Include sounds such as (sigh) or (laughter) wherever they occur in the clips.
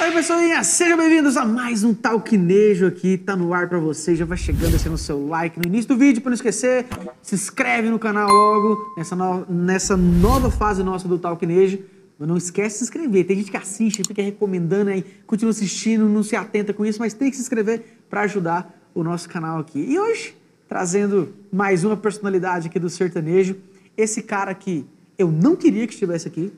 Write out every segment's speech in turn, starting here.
Oi, pessoinha, sejam bem-vindos a mais um Talquinejo aqui, tá no ar pra você, já vai chegando, deixando o seu like no início do vídeo, pra não esquecer, se inscreve no canal logo, nessa, no- nessa nova fase nossa do Talquinejo, mas não esquece de se inscrever, tem gente que assiste, fica recomendando aí, continua assistindo, não se atenta com isso, mas tem que se inscrever pra ajudar o nosso canal aqui. E hoje, trazendo mais uma personalidade aqui do sertanejo, esse cara que eu não queria que estivesse aqui,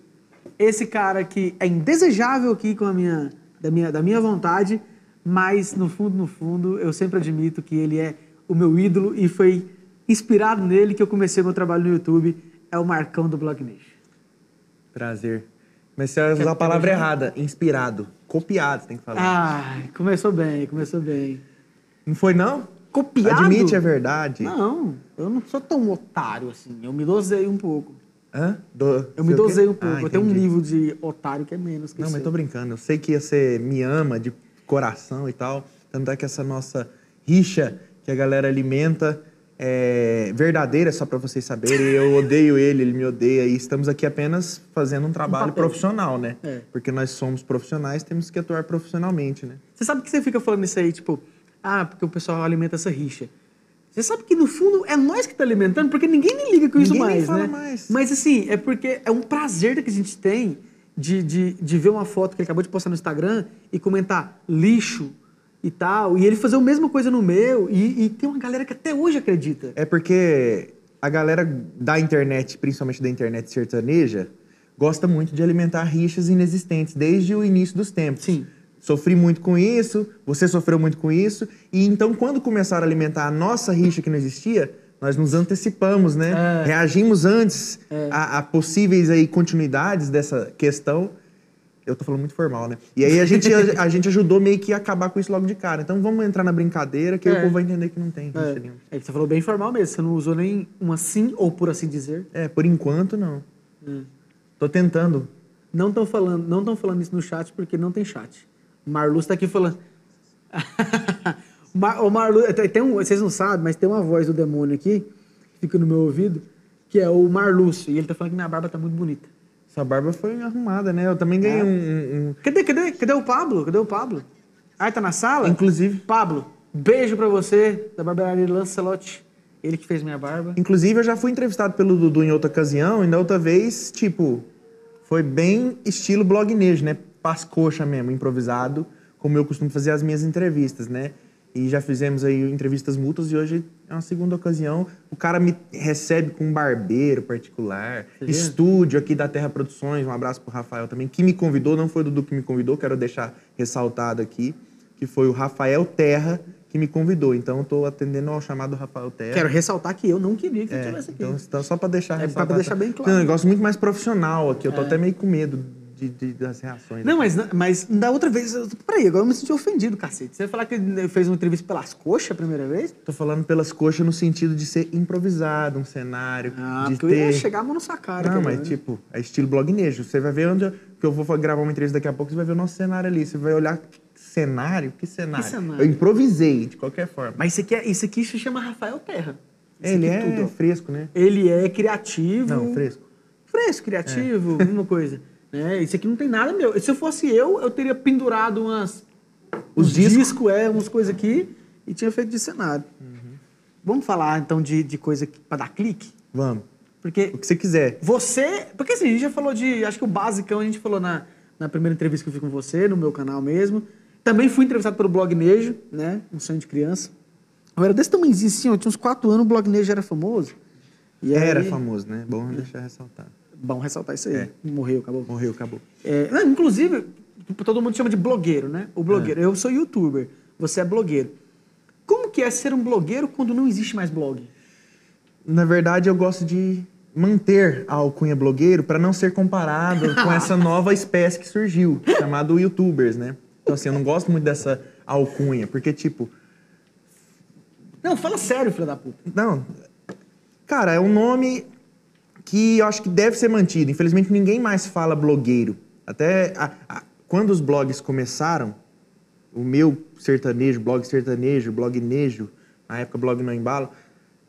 esse cara que é indesejável aqui com a minha da minha da minha vontade, mas no fundo no fundo eu sempre admito que ele é o meu ídolo e foi inspirado nele que eu comecei meu trabalho no YouTube, é o Marcão do Blog Nation. Prazer. Comecei a usar Quer- a palavra errada. Inspirado. Copiado, tem que falar. Ah, começou bem, começou bem. Não foi, não? Copiado? Admite a verdade. Não, eu não sou tão otário assim. Eu me dosei um pouco. Hã? Do- Eu me dosei um pouco. Ah, eu tenho um nível de otário que é menos que Não, mas tô brincando. Eu sei que você me ama de coração e tal. Tanto é que essa nossa rixa que a galera alimenta é verdadeira, só pra vocês saberem. Eu (laughs) odeio ele, ele me odeia. E estamos aqui apenas fazendo um trabalho papel. profissional, né? É. Porque nós somos profissionais, temos que atuar profissionalmente, né? Você sabe que você fica falando isso aí, tipo, ah, porque o pessoal alimenta essa rixa. Você sabe que no fundo é nós que tá alimentando, porque ninguém nem liga com isso Ninguém nem mais, fala né? mais. Mas assim, é porque é um prazer que a gente tem de, de, de ver uma foto que ele acabou de postar no Instagram e comentar lixo e tal, e ele fazer a mesma coisa no meu, e, e tem uma galera que até hoje acredita. É porque a galera da internet, principalmente da internet sertaneja, gosta muito de alimentar rixas inexistentes desde o início dos tempos. Sim. Sofri muito com isso, você sofreu muito com isso, e então quando começaram a alimentar a nossa rixa que não existia, nós nos antecipamos, né? É. Reagimos antes a, a possíveis aí continuidades dessa questão. Eu tô falando muito formal, né? E aí a gente, a, a gente ajudou meio que a acabar com isso logo de cara. Então vamos entrar na brincadeira, que aí É. o povo vai entender que não tem rixa É, nenhuma. é que você falou bem formal mesmo, você não usou nem um assim, ou por assim dizer. É, por enquanto não. Hum. Tô tentando. Não estão falando, não estão falando isso no chat porque não tem chat. Marluz tá aqui falando. (laughs) Mar, o Marluz, tem- um, vocês não sabem, mas tem uma voz do demônio aqui que fica no meu ouvido, que é o Marlúcio, e ele tá falando que minha barba tá muito bonita. Essa barba foi arrumada, né? Eu também ganhei É. um, um- um- Cadê, cadê, cadê o Pablo? Cadê o Pablo? Ah, tá na sala? Inclusive- Pablo, beijo pra você, da barbearia Lancelotti. Ele que fez minha barba. Inclusive, eu já fui entrevistado pelo Dudu em outra ocasião, e na outra vez, tipo, foi bem estilo blognejo, né? Pascoxa mesmo, improvisado, como eu costumo fazer as minhas entrevistas, né? E já fizemos aí entrevistas mútuas e hoje é uma segunda ocasião. O cara me recebe com um barbeiro particular, estúdio aqui da Terra Produções. Um abraço pro Rafael também, que me convidou, não foi o Dudu que me convidou, quero deixar ressaltado aqui, que foi o Rafael Terra que me convidou. Então, eu tô atendendo ao chamado Rafael Terra. Quero ressaltar que eu não queria que É, estivesse aqui. então, então, só pra deixar É, pra ressaltado. deixar bem claro. Tem um negócio muito mais profissional aqui. Eu tô É. até meio com medo de, de- das reações. Não, mas, mas da outra vez. eu- Peraí, agora eu me senti ofendido, cacete. Você vai falar que ele fez uma entrevista pelas coxas a primeira vez? Tô falando pelas coxas no sentido de ser improvisado, um cenário. Ah, de porque ter... eu ia chegar a mão na sua cara. Não, mas tipo, é estilo blognejo. Você vai ver onde eu, que eu vou gravar uma entrevista daqui a pouco, você vai ver o nosso cenário ali. Você vai olhar que cenário, que cenário. cenário? Eu improvisei, de qualquer forma. Mas isso aqui, é- isso aqui se chama Rafael Terra. Isso Ele é tudo, fresco, né? Ele é criativo. Não, fresco. Fresco, criativo, mesma coisa. (laughs) Né? Isso aqui não tem nada meu. Se eu fosse eu, eu teria pendurado umas. Os discos? discos, é, umas coisas aqui e tinha feito de cenário. Vamos falar então de, de coisa que- pra dar clique? Vamos. Porque O que você quiser. Você. Porque assim, a gente já falou de. Acho que o basicão a gente falou na, na primeira entrevista que eu fiz com você, no meu canal mesmo. Também fui entrevistado pelo Blog Nejo, né? Um sonho de criança. Eu era desse tamanhozinho assim, eu tinha uns 4 anos, o Blog Nejo era famoso. E Era aí- famoso, né? Bom deixar ressaltado. Bom ressaltar isso aí. É. Morreu, acabou. Morreu, acabou. É, não, inclusive, todo mundo chama de blogueiro, né? O blogueiro. Eu sou youtuber, você é blogueiro. Como que é ser um blogueiro quando não existe mais blog? Na verdade, eu gosto de manter a alcunha blogueiro para não ser comparado com (laughs) essa nova espécie que surgiu, chamado youtubers, né? Então, assim, eu não gosto muito dessa alcunha, porque, tipo, Não, fala sério, filho da puta. não. Cara, é um nome que eu acho que deve ser mantido. Infelizmente, ninguém mais fala blogueiro. Até a- a- quando os blogs começaram, o meu sertanejo, blog sertanejo, blognejo, na época blog não embalo,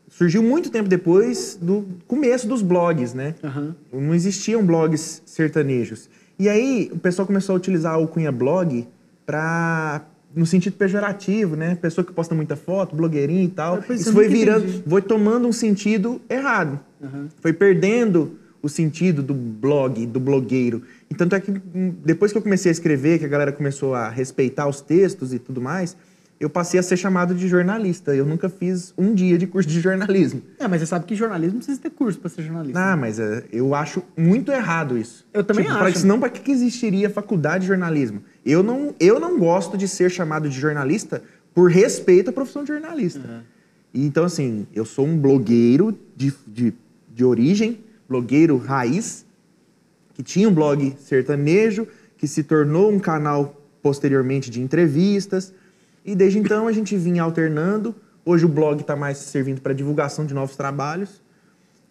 surgiu muito tempo depois do começo dos blogs, né? Aham. Não existiam blogs sertanejos. E aí o pessoal começou a utilizar o Cunha Blog pra, no sentido pejorativo, né? Pessoa que posta muita foto, blogueirinho e tal. Pois, Isso foi virando, entendi. foi tomando um sentido errado. Aham. Foi perdendo o sentido do blog, do blogueiro. E tanto é que hum, depois que eu comecei a escrever, que a galera começou a respeitar os textos e tudo mais, eu passei a ser chamado de jornalista. Eu nunca fiz um dia de curso de jornalismo. É, mas você sabe que jornalismo precisa ter curso pra ser jornalista. Ah, mas é, eu acho muito errado isso. Eu também Tipo, pra- acho. senão, para que, existiria faculdade de jornalismo? Eu não, eu não gosto de ser chamado de jornalista por respeito à profissão de jornalista. E, Então, assim, eu sou um blogueiro de, de, de origem, blogueiro raiz, que tinha um blog sertanejo, que se tornou um canal posteriormente de entrevistas. E desde então a gente vinha alternando. Hoje o blog está mais servindo para divulgação de novos trabalhos.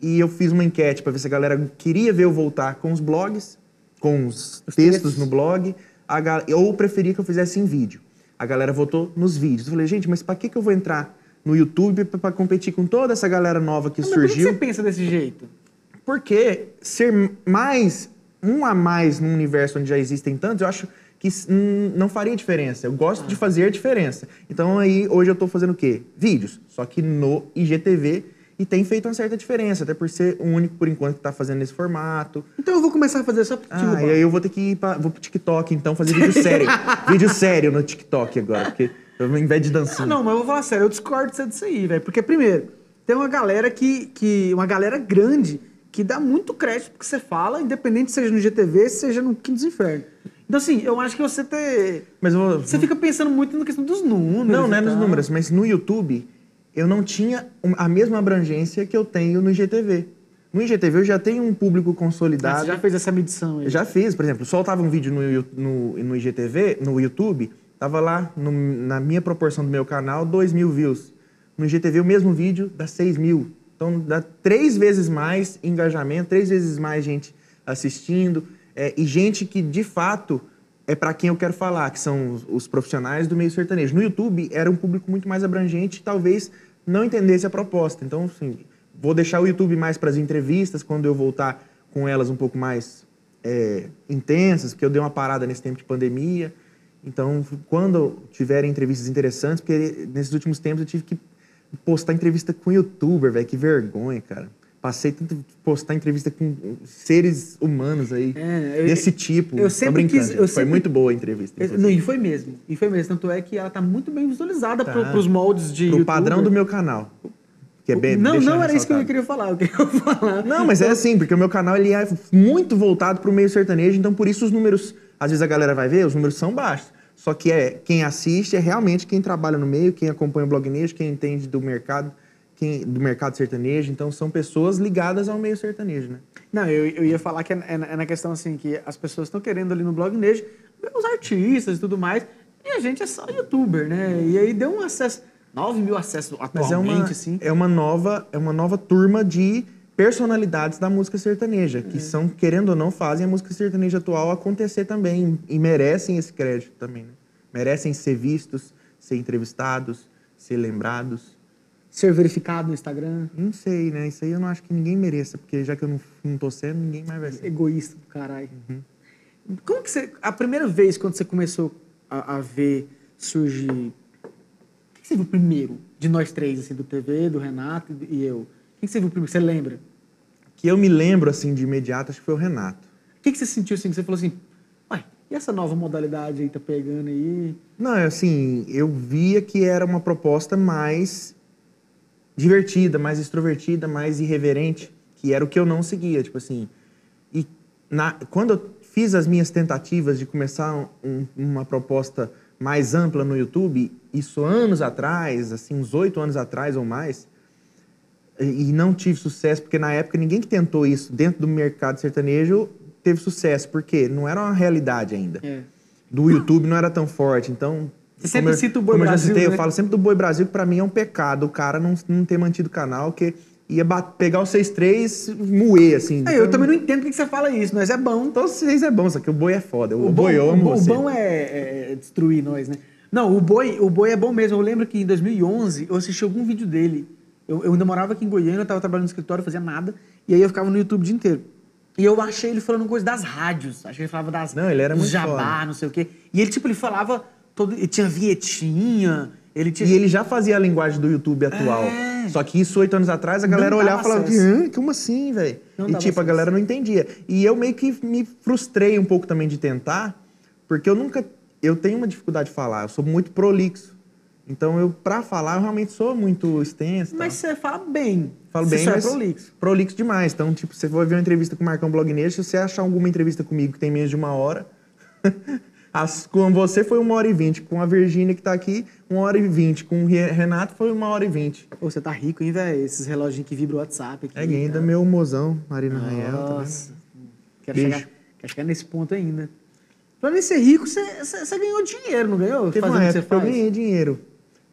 E eu fiz uma enquete para ver se a galera queria ver eu voltar com os blogs, com os, Os textos textos. no blog, a ou preferia que eu fizesse em vídeo. A galera votou nos vídeos. Eu falei, gente, mas para que, que eu vou entrar no YouTube para competir com toda essa galera nova que Mas por que surgiu? você pensa desse jeito? Porque ser mais um a mais num universo onde já existem tantos, eu acho que hum, não faria diferença. Eu gosto de fazer diferença. Então aí hoje eu tô fazendo o quê? Vídeos, só que no IGTV e tem feito uma certa diferença, até por ser o único por enquanto que tá fazendo esse formato. Então eu vou começar a fazer só tio. Ah, e aí eu vou ter que ir pra, vou pro TikTok então fazer vídeo sério. (laughs) vídeo sério no TikTok agora, porque eu, ao invés de Ah, dancinha. não, mas eu vou falar sério, eu discordo de você disso aí, velho. Porque, primeiro, tem uma galera que, que. Uma galera grande que dá muito crédito pro que você fala, independente seja no GTV, seja no Quinto dos Infernos. Então, assim, eu acho que você ter. Mas vou, Você fica pensando muito na questão dos números. Não, não é nos números, mas no YouTube eu não tinha a mesma abrangência que eu tenho no IGTV. No IGTV eu já tenho um público Ah, consolidado. você já fez essa medição aí. Eu já fiz, por exemplo, soltava um vídeo no, no, no IGTV, no YouTube, tava lá no- na minha proporção do meu canal, 2 mil views. No IGTV o mesmo vídeo dá 6 mil. Então dá três vezes mais engajamento, três vezes mais gente assistindo. é, e gente que de fato é para quem eu quero falar, que são os, os profissionais do meio sertanejo. No YouTube era um público muito mais abrangente, talvez não entendesse a proposta. Então, assim, vou deixar o YouTube mais para as entrevistas, quando eu voltar com elas um pouco mais é, intensas, porque eu dei uma parada nesse tempo de pandemia. Então, quando tiverem entrevistas interessantes, porque nesses últimos tempos eu tive que postar entrevista com youtuber, velho, que vergonha, cara. Passei tanto postar entrevista com seres humanos aí, É, eu- desse tipo. eu sempre quis- eu Foi sempre- muito boa a entrevista. Eu-. Não, e foi mesmo. E foi mesmo. Tanto é que ela tá muito bem visualizada Tá. pro, pros moldes de. Pro youtuber. padrão do meu canal. Que é bem, Não, não era isso que eu queria falar. Eu queria falar. Não, mas é assim, porque o meu canal ele é muito voltado para o meio sertanejo, então por isso os números, às vezes a galera vai ver, os números são baixos. Só que é quem assiste é realmente quem trabalha no meio, quem acompanha o blognejo, quem entende do mercado, quem, do mercado sertanejo. Então são pessoas ligadas ao meio sertanejo, né? Não, eu, eu ia falar que é, é na- é na questão assim, que as pessoas estão querendo ali no blog Nejo ver os artistas e tudo mais, e a gente é só youtuber, né? E aí deu um acesso, 9 mil acessos Mas é atualmente, uma, assim. é uma nova, é uma nova turma de personalidades da música sertaneja, que são, querendo ou não, fazem a música sertaneja atual acontecer também e merecem esse crédito também, né? Merecem ser vistos, ser entrevistados, ser lembrados. Ser verificado no Instagram, Não sei, né? Isso aí eu não acho que ninguém mereça, porque já que eu não, não tô sendo, ninguém mais vai ser. egoísta do caralho. Uhum. Como que você, a primeira vez quando você começou a, a ver surgir, o que você viu primeiro de nós três, assim, do TV, do Renato e eu? O que você viu primeiro? Você lembra? Que eu me lembro, assim, de imediato, acho que foi o Renato. O que, que você sentiu assim? Que você falou assim, uai, e essa nova modalidade aí tá pegando aí? Não, é assim, eu via que era uma proposta mais divertida, mais extrovertida, mais irreverente, que era o que eu não seguia, tipo assim. E na, quando eu fiz as minhas tentativas de começar um- uma proposta mais ampla no YouTube, isso anos atrás, assim, uns oito anos atrás ou mais, e e não tive sucesso, porque na época ninguém que tentou isso dentro do mercado sertanejo teve sucesso, porque não era uma realidade ainda É. do YouTube não era tão forte. Então. Você sempre eu- cita o Boi como Brasil, Eu já citei, né? eu falo sempre do Boi Brasil, que pra mim é um pecado o cara não, não ter mantido o canal, que ia pegar o 6-3 moer, assim. É, eu também não entendo por que você fala isso, mas é bom. Então, o 6 é bom, só que o boi é foda. O, O boi eu amo o, você. bom é, é destruir nós, né? Não, o boi, o boi é bom mesmo. Eu lembro que em 2011 eu assisti algum vídeo dele. Eu, eu ainda morava aqui em Goiânia, eu tava trabalhando no escritório, fazia nada. E aí eu ficava no YouTube o dia inteiro. E eu achei ele falando coisa das rádios. Acho que ele falava das Não, ele era muito jabá, foda. não sei o quê. E ele, tipo, ele falava todo. Ele tinha vinhetinha, ele tinha. E ele já fazia a linguagem do YouTube atual. É. Só que isso oito anos atrás a galera Não olhava e falava. "Hã? como assim, velho? E tipo, a acesso. galera não entendia. E eu meio que me frustrei um pouco também de tentar, porque eu nunca. Eu tenho uma dificuldade de falar, eu sou muito prolixo. Então, eu, pra falar, eu realmente sou muito extenso. Mas você fala bem. Falo você bem, é mas prolixo. prolixo demais. Então, tipo, você for ver uma entrevista com o Marcão Blognejo, se você achar alguma entrevista comigo que tem menos de uma hora, (laughs) as, com você foi uma hora e vinte. Com a Virgínia que tá aqui, uma hora e vinte. Com o Re- Renato foi uma hora e vinte. Pô, você tá rico, hein, velho? Esses reloginhos que vibram o WhatsApp aqui. É, e ainda cara. meu mozão, Marina Rael. Tá Nossa. Quero chegar, quero chegar nesse ponto ainda. Pra mim ser rico, você, você, você ganhou dinheiro, não ganhou? Teve uma o que você época que eu ganhei dinheiro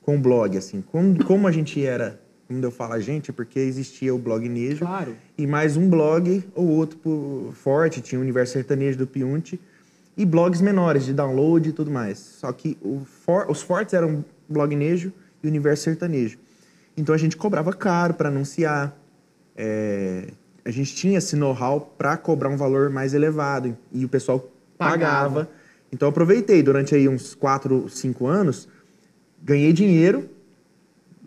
com o blog, assim. Como, como a gente era, quando eu falo a gente, é porque existia o blog Nejo. Claro. E mais um blog ou outro forte, tinha o Universo Sertanejo do Piunte. E blogs menores, de download e tudo mais. Só que o for- os fortes eram blog Nejo e o Universo Sertanejo. Então a gente cobrava caro para anunciar. É, a gente tinha esse know-how para cobrar um valor mais elevado. E o pessoal Pagava. pagava. Então eu aproveitei durante aí uns 4, 5 anos, ganhei dinheiro,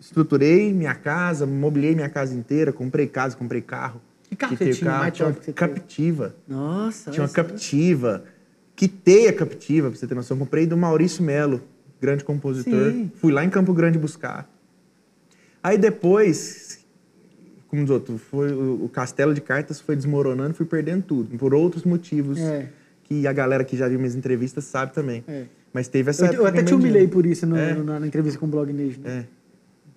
estruturei minha casa, mobilei minha casa inteira, comprei casa, comprei carro. Que carro o tinha carro, tinha uma que você teve? captiva. Nossa. Tinha uma só. captiva. Quitei a captiva, pra você ter noção. Comprei do Maurício Melo, grande compositor. Sim. Fui lá em Campo Grande buscar. Aí depois, como diz outro, foi, o o castelo de cartas foi desmoronando, fui perdendo tudo. Por outros motivos É. que a galera que já viu minhas entrevistas sabe também. É. Mas teve essa Eu, eu até te humilhei dinheiro. por isso no- É. no- na, na entrevista com o Blog Nejo. Né? É.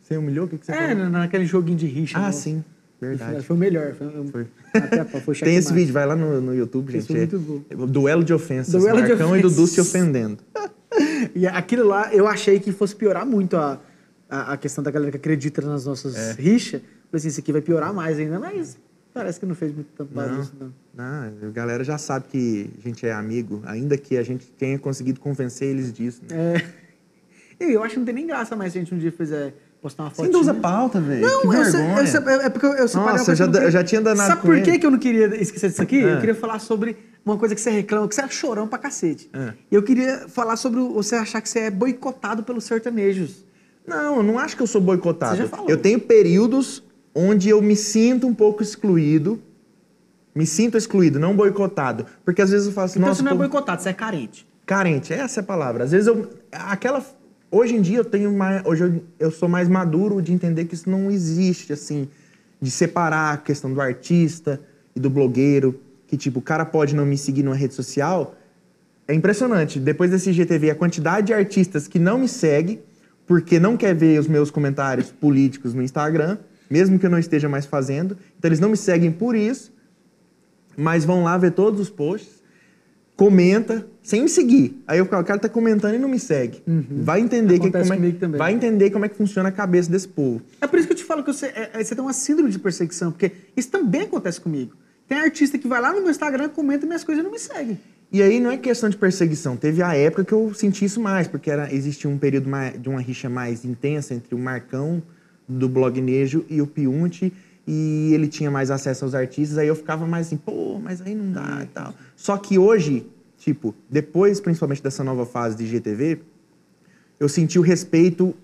Você humilhou? O que, que você É, falou? na- naquele joguinho de rixa. Ah, nossa. sim. Verdade. Foi o melhor. Foi, Foi. Até, foi (laughs) Tem esse vídeo, vai lá no, no YouTube, gente. é- muito é Duelo de ofensas. Duelo de Marcão e Dudu ofensas. se ofendendo. (laughs) E aquilo lá, eu achei que fosse piorar muito a, a, a questão da galera que acredita nas nossas É. rixas. Falei assim, isso aqui vai piorar mais ainda, mas parece que não fez muito tanto Não, isso, não. não, a galera já sabe que a gente é amigo, ainda que a gente tenha conseguido convencer eles disso. Né? É. Eu acho que não tem nem graça mais se a gente um dia fizer postar uma Você foto. ainda usa pauta, velho. Não, que eu, vergonha. eu, sei- é porque eu, eu separei Nossa, eu já eu já tinha danado Sabe com por que eu não queria esquecer disso aqui? Ah. Eu queria falar sobre uma coisa que você reclama, que você é chorão pra cacete. E eu queria falar sobre você achar que você é boicotado pelos sertanejos. Não, eu não acho que eu sou boicotado. Você já falou. Eu tenho períodos onde eu me sinto um pouco excluído. Me sinto excluído, não boicotado. Porque às vezes eu falo assim, Então nossa, você não é boicotado, você é carente. carente. Essa é a palavra. Às vezes eu. Aquela. Hoje em dia eu tenho mais. Hoje eu, eu sou mais maduro de entender que isso não existe, assim. De separar a questão do artista e do blogueiro. Que, tipo, o cara pode não me seguir numa rede social. É impressionante. Depois desse GTV, a quantidade de artistas que não me segue porque não quer ver os meus comentários políticos no Instagram, mesmo que eu não esteja mais fazendo. Então eles não me seguem por isso, mas vão lá ver todos os posts, comenta sem me seguir. Aí eu falo, o cara tá comentando e não me segue. Vai entender que, Uhum. Como é, também. vai entender como é que funciona a cabeça desse povo. É por isso que eu te falo que você, é- é- você tem uma síndrome de perseguição, porque isso também acontece comigo. Tem artista que vai lá no meu Instagram, comenta minhas coisas e não me segue. E aí não é questão de perseguição. Teve a época que eu senti isso mais, porque era, existia um período mais- de uma rixa mais intensa entre o Marcão do Blog Nejo e o Piunte, e ele tinha mais acesso aos artistas, aí eu ficava mais assim, pô, mas aí não dá e tal. Só que hoje, tipo, depois principalmente dessa nova fase de GTV, eu senti o respeito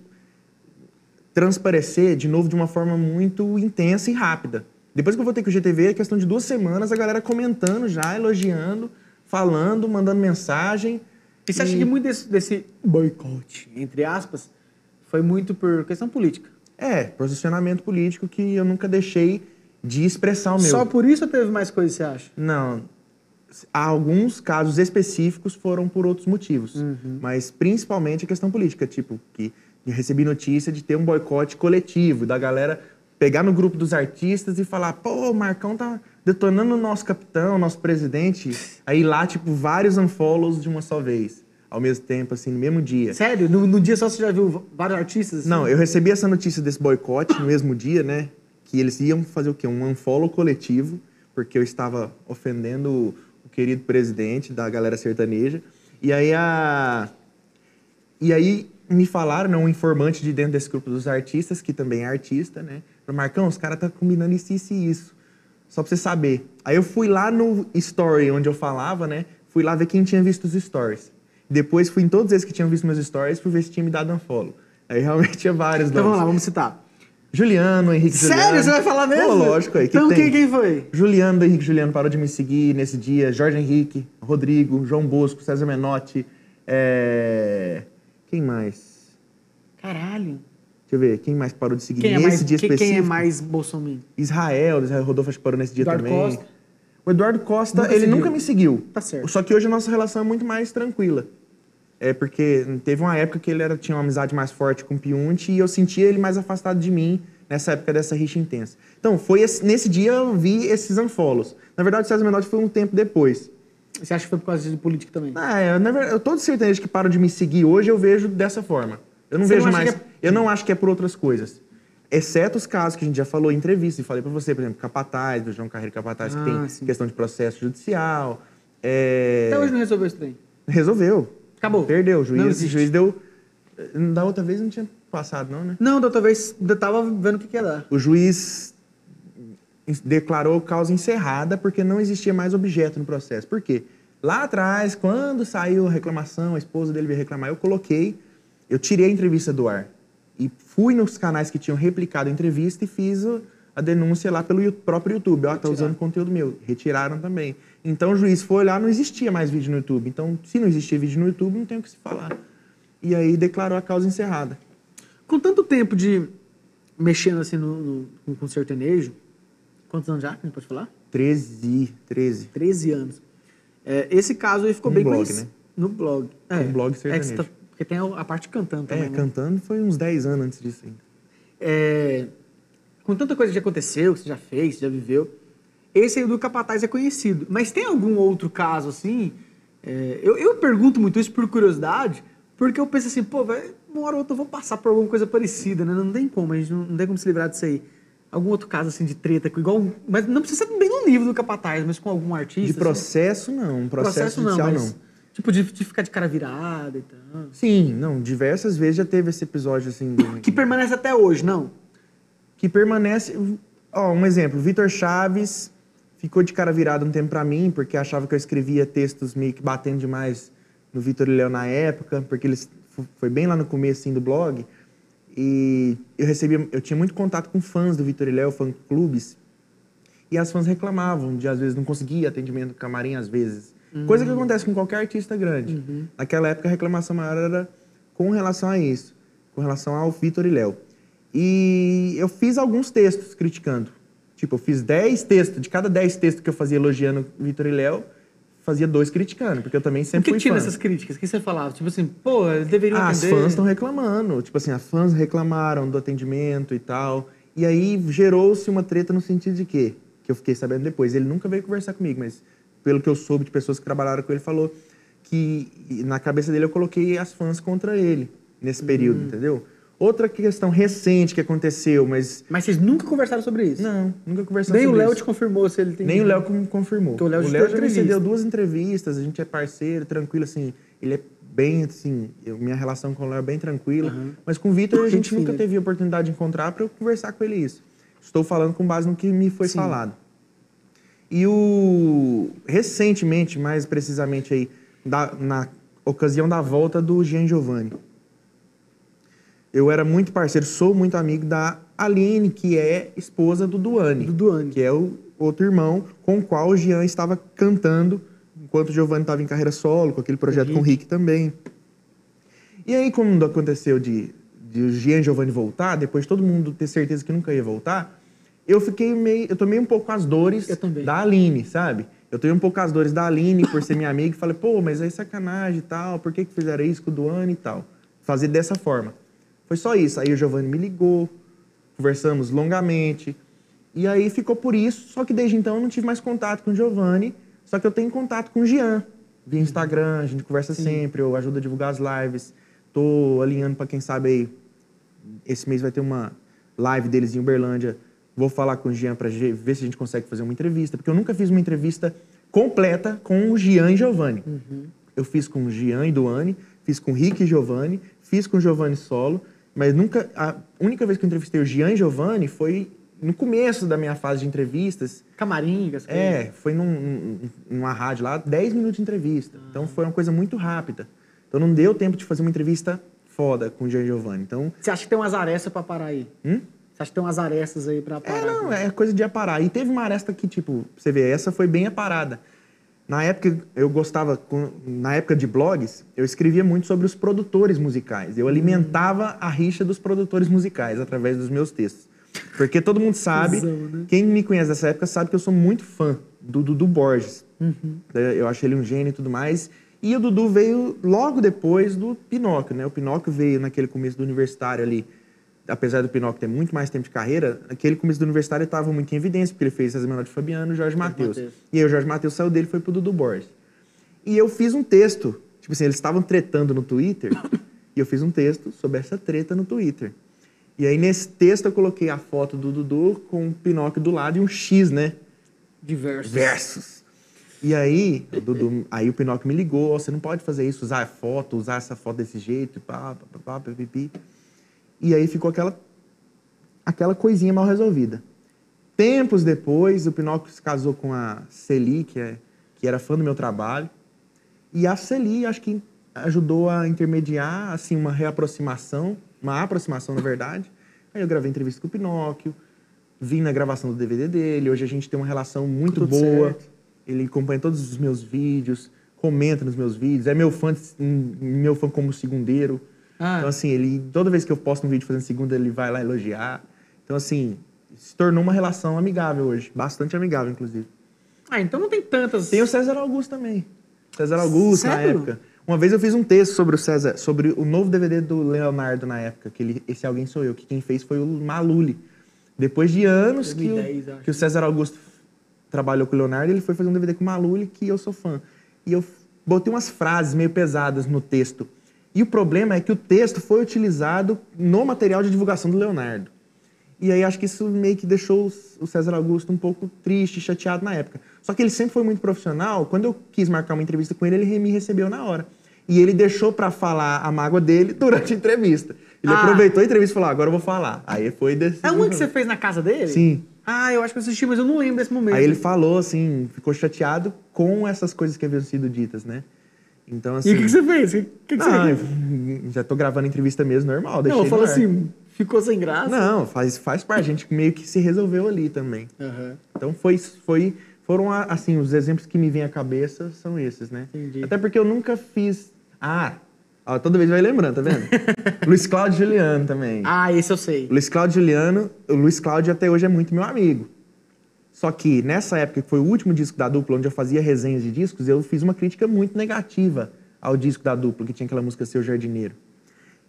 transparecer de novo de uma forma muito intensa e rápida. Depois que eu voltei com o GTV, é questão de duas semanas, a galera comentando já, elogiando, falando, mandando mensagem. E você acha que muito desse, desse boicote, entre aspas, foi muito por questão política? É, posicionamento político que eu nunca deixei de expressar o meu. Só por isso teve mais coisa, você acha? Não. Há alguns casos específicos foram por outros motivos, Uhum. mas principalmente a questão política, tipo que recebi notícia de ter um boicote coletivo da galera pegar no grupo dos artistas e falar, pô, o Marcão tá detonando o nosso capitão, nosso presidente, aí lá tipo vários unfollows de uma só vez, ao mesmo tempo assim, no mesmo dia. Sério? No, no dia só você já viu vários artistas? assim? Não, eu recebi essa notícia desse boicote no mesmo dia, né? Que eles iam fazer o quê? Um unfollow coletivo, porque eu estava ofendendo o, querido presidente da galera sertaneja. E aí a. E aí me falaram, né, um informante de dentro desse grupo dos artistas, que também é artista, né? Falou, Marcão, os caras estão combinando isso, isso e isso. Só pra você saber. Aí eu fui lá no story onde eu falava, né? Fui lá ver quem tinha visto os stories. Depois fui em todos esses que tinham visto meus stories, fui ver se tinha me dado um follow. Aí realmente tinha vários Então vamos lá, vamos citar. Juliano, Henrique Sério? Juliano. Você vai falar mesmo? Pô, lógico, aí. que Então tem? quem, quem foi? Juliano do Henrique Juliano parou de me seguir nesse dia. Jorge Henrique, Rodrigo, João Bosco, César Menotti. é, Quem mais? Caralho. Deixa eu ver, quem mais parou de seguir Quem é, nesse mais, dia quem, específico? quem é mais Bolsonaro? Israel, Israel Rodolfo acho que parou nesse dia Eduardo também. Costa? O Eduardo Costa, Nunca ele seguiu. nunca me seguiu. Tá certo. Só que hoje a nossa relação é muito mais tranquila. É porque teve uma época que ele era, tinha uma amizade mais forte com o Piunte e eu sentia ele mais afastado de mim nessa época dessa rixa intensa. Então, foi esse- nesse dia eu vi esses unfollows. Na verdade, o César Menotti foi um tempo depois. Você acha que foi por causa de política também? Ah, é, na verdade, eu tô de certeza que param de me seguir hoje, eu vejo dessa forma. Eu não Você vejo não mais. que Eu não acho que é por outras coisas. Exceto os casos que a gente já falou em entrevista, e falei pra você, por exemplo, Capataz, do João Carreiro Capataz, Ah, que tem sim. questão de processo judicial. É, Até hoje não resolveu isso daí. Resolveu. Acabou. Perdeu. O Não juiz, o existe. juiz deu. Da outra vez não tinha passado, não, né? Não, da outra vez eu tava vendo o que, que ia dar. O juiz declarou causa encerrada porque não existia mais objeto no processo. Por quê? Lá atrás, quando saiu a reclamação, a esposa dele veio reclamar, eu coloquei, eu tirei a entrevista do ar. E fui nos canais que tinham replicado a entrevista e fiz o- a denúncia lá pelo próprio YouTube. Ó, tá usando conteúdo meu. Retiraram também. Então o juiz foi olhar, não existia mais vídeo no YouTube. Então, se não existia vídeo no YouTube, não tem o que se falar. E aí declarou a causa encerrada. Com tanto tempo de mexendo assim no, no, com, sertanejo, quantos anos já? Pode falar? 13, 13. 13 anos. É, esse caso aí ficou No bem blog, conhecido. né? No blog. É, Um blog é você sertanejo. tá- porque tem a, a parte cantando também. É, né? cantando foi uns 10 anos antes disso ainda. É, com tanta coisa que já aconteceu, que você já fez, que você já viveu, esse aí do Capataz é conhecido. Mas tem algum outro caso assim? É, eu, eu pergunto muito isso por curiosidade, porque eu penso assim, pô, vai, uma hora ou outra eu vou passar por alguma coisa parecida, né? Não tem como, a gente não, não tem como se livrar disso aí. Algum outro caso assim de treta, igual. Mas não precisa ser bem no nível do Capataz, mas com algum artista. De assim. processo, não. Processo, judicial, mas, não. Tipo, de, de ficar de cara virada e tal. Sim, não. Diversas vezes já teve esse episódio, assim, do- Que permanece até hoje, não? que permanece... Ó, um exemplo. Vitor Chaves ficou de cara virada um tempo pra mim, porque achava que eu escrevia textos meio que batendo demais no Vitor e Léo na época, porque eles... Foi bem lá no começo, assim, do blog. E eu recebia... Eu tinha muito contato com fãs do Vitor e Léo, fã-clubes. E as fãs reclamavam de, às vezes, não conseguir atendimento no camarim, às vezes. Coisa que acontece com qualquer artista grande. Naquela época, a reclamação maior era com relação a isso. Com relação ao Vitor e Léo. E eu fiz alguns textos criticando. Tipo, eu fiz 10 textos. De cada 10 textos que eu fazia elogiando Vitor e Léo, fazia dois criticando. Porque eu também O sempre que fui tinha fã. nessas críticas? O que você falava? Tipo assim, pô, eles deveriam Ah, as atender. fãs estão reclamando. Tipo assim, as fãs reclamaram do atendimento e tal. E aí gerou-se uma treta no sentido de quê? Que eu fiquei sabendo depois. Ele nunca veio conversar comigo, mas pelo que eu soube de pessoas que trabalharam com ele, falou que na cabeça dele eu coloquei as fãs contra ele nesse período, Hum. entendeu? Outra questão recente que aconteceu, mas. Mas vocês nunca conversaram sobre isso? Não, nunca conversamos Nem o sobre Léo isso. te confirmou se ele tem. Nem o Léo confirmou. Porque o Léo já Léo deu já me duas entrevistas, a gente é parceiro, tranquilo, assim. Ele é bem, assim, eu- minha relação com o Léo é bem tranquila. Aham. Mas com o Vitor, a Gente nunca fina. teve a oportunidade de encontrar para eu conversar com ele isso. Estou falando com base no que me foi Sim. falado. E o... Recentemente, mais precisamente aí, da- na ocasião da volta do Jean Giovanni. Eu era muito parceiro, sou muito amigo da Aline, que é esposa do Duane Do Duane. que é o outro irmão com o qual o Jean estava cantando enquanto o Giovanni estava em carreira solo, com aquele projeto com o Rick também. E aí, quando aconteceu de, de o Jean e o Giovanni voltar, depois de todo mundo ter certeza que nunca ia voltar, eu fiquei meio. Eu tomei um pouco as dores da Aline, sabe? Eu tomei um pouco as dores da Aline por ser minha amiga e falei, pô, mas aí sacanagem e tal, por que, que fizeram isso com o Duane e tal? Fazer dessa forma. Foi só isso. Aí o Giovanni me ligou, conversamos longamente. E aí ficou por isso, só que desde então eu não tive mais contato com o Giovanni, só que eu tenho contato com o Jean. Via Instagram, a gente conversa sempre, eu ajudo a divulgar as lives. Tô alinhando para quem sabe aí. Esse mês vai ter uma live deles em Uberlândia. Vou falar com o Jean para ver se a gente consegue fazer uma entrevista, porque eu nunca fiz uma entrevista completa com o Jean e Giovanni. Eu fiz com o Jean e Duane, fiz com o Rick e Giovanni, fiz com o Giovanni solo, mas nunca. A única vez que eu entrevistei o Jean e Giovanni foi no começo da minha fase de entrevistas. Camarim, as coisas. É, foi num, num- numa rádio lá, 10 minutos de entrevista. Então foi uma coisa muito rápida. Então não deu tempo de fazer uma entrevista foda com o Jean Giovanni. Então, Você acha que tem umas arestas pra parar aí? hum? Você acha que tem umas arestas aí pra parar? É, não, é coisa de aparar. E teve uma aresta que, tipo, você vê, essa foi bem aparada. Na época, eu gostava, na época de blogs, eu escrevia muito sobre os produtores musicais. Eu alimentava a rixa dos produtores musicais através dos meus textos. Porque todo mundo (laughs) sabe, né? quem me conhece dessa época sabe que eu sou muito fã do Dudu Borges. Uhum. É, Eu acho ele um gênio e tudo mais. E o Dudu veio logo depois do Pinóquio, né? O Pinóquio veio naquele começo do universitário ali. Apesar do Pinóquio ter muito mais tempo de carreira, aquele começo do universitário estava muito em evidência, porque ele fez César Menor de Fabiano e Jorge Matheus. E aí o Jorge Matheus saiu dele e foi pro Dudu Borges. E eu fiz um texto, tipo assim, eles estavam tretando no Twitter, (coughs) e eu fiz um texto sobre essa treta no Twitter. E aí nesse texto eu coloquei a foto do Dudu com o Pinóquio do lado e um X, né? Diversos. versus. E aí, o Dudu, aí o Pinóquio me ligou, ó, você não pode fazer isso, usar a foto, usar essa foto desse jeito, e pá, pá, pá, pá, pipi. E aí ficou aquela, aquela coisinha mal resolvida. Tempos depois, o Pinóquio se casou com a Celi, que, é, que era fã do meu trabalho. E a Celi, acho que ajudou a intermediar, assim, uma reaproximação, uma aproximação, na verdade. Aí eu gravei entrevista com o Pinóquio, vim na gravação do DVD dele, hoje a gente tem uma relação muito Tudo boa. certo. Ele acompanha todos os meus vídeos, comenta nos meus vídeos, é meu fã, meu fã como segundeiro. Ah. Então, assim, ele, toda vez que eu posto um vídeo fazendo segunda, ele vai lá elogiar. Então, assim, se tornou uma relação amigável hoje. Bastante amigável, inclusive. Ah, então não tem tantas. Tem o César Augusto também. César Augusto, na Sério? época. Uma vez eu fiz um texto sobre o César, sobre o novo DVD do Leonardo na época, que ele, esse alguém sou eu, que quem fez foi o Maluli. Depois de anos que, 2010, o, acho. que o César Augusto trabalhou com o Leonardo, ele foi fazer um DVD com o Maluli, que eu sou fã. E eu botei umas frases meio pesadas no texto. E o problema é que o texto foi utilizado no material de divulgação do Leonardo. E aí acho que isso meio que deixou o César Augusto um pouco triste, chateado na época. Só que ele sempre foi muito profissional. Quando eu quis marcar uma entrevista com ele, ele me recebeu na hora. E ele deixou pra falar a mágoa dele (laughs) durante a entrevista. Ele Ah. aproveitou a entrevista e falou: "Ah, agora eu vou falar. Aí foi desse. É uma que você fez na casa dele? Sim. Ah, eu acho que eu assisti, mas eu não lembro desse momento. Aí ele falou assim, ficou chateado com essas coisas que haviam sido ditas, né? Então assim. E o que, que você fez? O que, que, que Não, você já tô gravando entrevista mesmo normal, Não, eu falo assim, ficou sem graça? Não, faz, faz parte. A gente meio que se resolveu ali também. Aham. Então foi, foi, foram assim, os exemplos que me vêm à cabeça são esses, né? Entendi. Até porque eu nunca fiz. Ah, ó, toda vez vai lembrando, tá vendo? (laughs) Luiz Cláudio Juliano também. Ah, esse eu sei. Luiz Cláudio Juliano, o Luiz Cláudio até hoje é muito meu amigo. Só que nessa época, que foi o último disco da dupla, onde eu fazia resenhas de discos, eu fiz uma crítica muito negativa ao disco da dupla, que tinha aquela música Seu Jardineiro.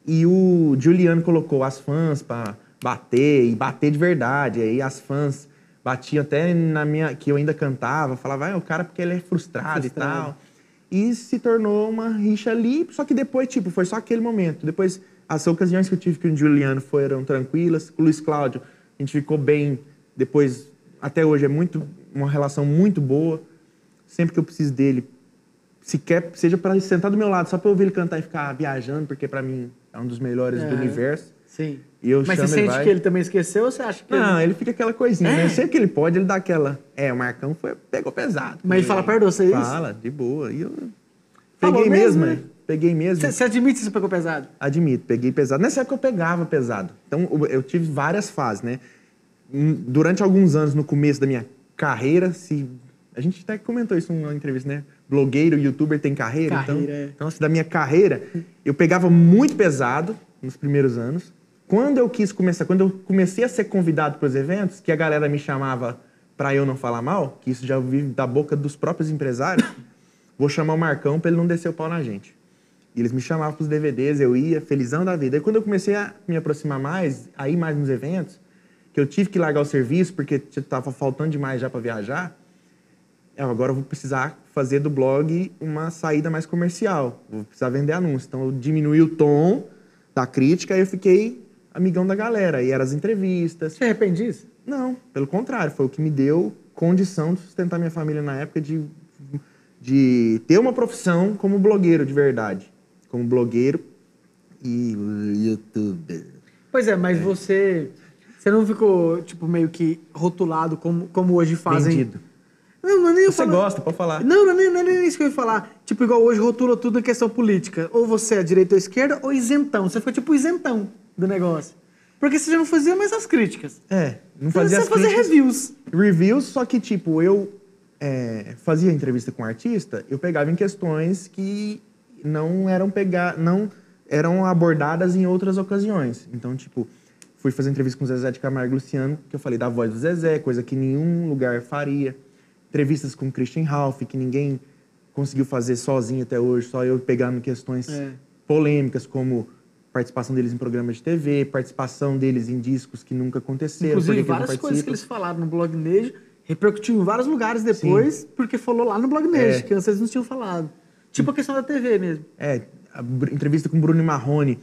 E o Juliano colocou as fãs pra bater, e bater de verdade. Aí as fãs batiam até na minha. que eu ainda cantava, falava, ah, o cara porque ele é frustrado, Frustrado. e tal. E se tornou uma rixa ali, só que depois, tipo, foi só aquele momento. Depois, as ocasiões que eu tive com o Juliano foram tranquilas. Com o Luiz Cláudio, a gente ficou bem. Depois, até hoje, é muito uma relação muito boa. Sempre que eu preciso dele, sequer seja para ele sentar do meu lado, só para eu ouvir ele cantar e ficar viajando, porque para mim é um dos melhores É. do universo. Sim. E eu Mas você chamo, ele sente que ele também esqueceu ou você acha que Não, ele... ele fica aquela coisinha, É? né? Sempre que ele pode, ele dá aquela. É, o Marcão foi, pegou pesado. Mas ele fala perto de você isso? Fala, de boa. E eu Falou peguei mesmo, né? né? Peguei mesmo. Você, você admite que você pegou pesado? Admito, peguei pesado. Nessa época eu pegava pesado. Então eu- eu tive várias fases, né? Durante alguns anos, no começo da minha carreira, se. A gente até comentou isso numa entrevista, né? Blogueiro, youtuber tem carreira. Carreira, então, é. então, assim, da minha carreira, eu pegava muito pesado nos primeiros anos. Quando eu quis começar, quando eu comecei a ser convidado para os eventos, que a galera me chamava para eu não falar mal, que isso já ouvi da boca dos próprios empresários, (coughs) vou chamar o Marcão para ele não descer o pau na gente. E eles me chamavam para os DVDs, eu ia, felizão da vida. Aí quando eu comecei a me aproximar mais, a ir mais nos eventos, que eu tive que largar o serviço porque tava faltando demais já para viajar, eu agora vou precisar fazer do blog uma saída mais comercial. Vou precisar vender anúncios. Então eu diminuí o tom da crítica e eu fiquei amigão da galera. E eram as entrevistas. Você arrepende disso? Não, pelo contrário, foi o que me deu condição de sustentar minha família na época de, de ter uma profissão como blogueiro de verdade. Como blogueiro e youtuber. Pois é, mas você... Você não ficou, tipo, meio que rotulado como, como hoje fazem. Vendido. Não, não é nem eu Você falo- gosta, pode falar. Não, não é, nem, não é nem isso que eu ia falar. Tipo, igual hoje rotula tudo em questão política. Ou você é direita ou esquerda, ou isentão. Você ficou tipo isentão do negócio. Porque você já não fazia mais as críticas. É, não fazia você as fazia críticas. reviews. reviews, só que, tipo, eu é, fazia entrevista com artista, eu pegava em questões que não eram pegar, não eram abordadas em outras ocasiões. Então, tipo, fui fazer entrevista com o Zezé de Camargo e Luciano, que eu falei da voz do Zezé, coisa que nenhum lugar faria. Entrevistas com o Christian Ralph, que ninguém conseguiu fazer sozinho até hoje, só eu pegando questões É. polêmicas, como participação deles em programas de TV, participação deles em discos que nunca aconteceram. Inclusive, várias coisas que eles falaram no Blog Nejo repercutiu em vários lugares depois, porque falou lá no Blog Nejo, É. que antes eles não tinham falado. Tipo a questão da TV mesmo. É, entrevista com o Bruno Marrone,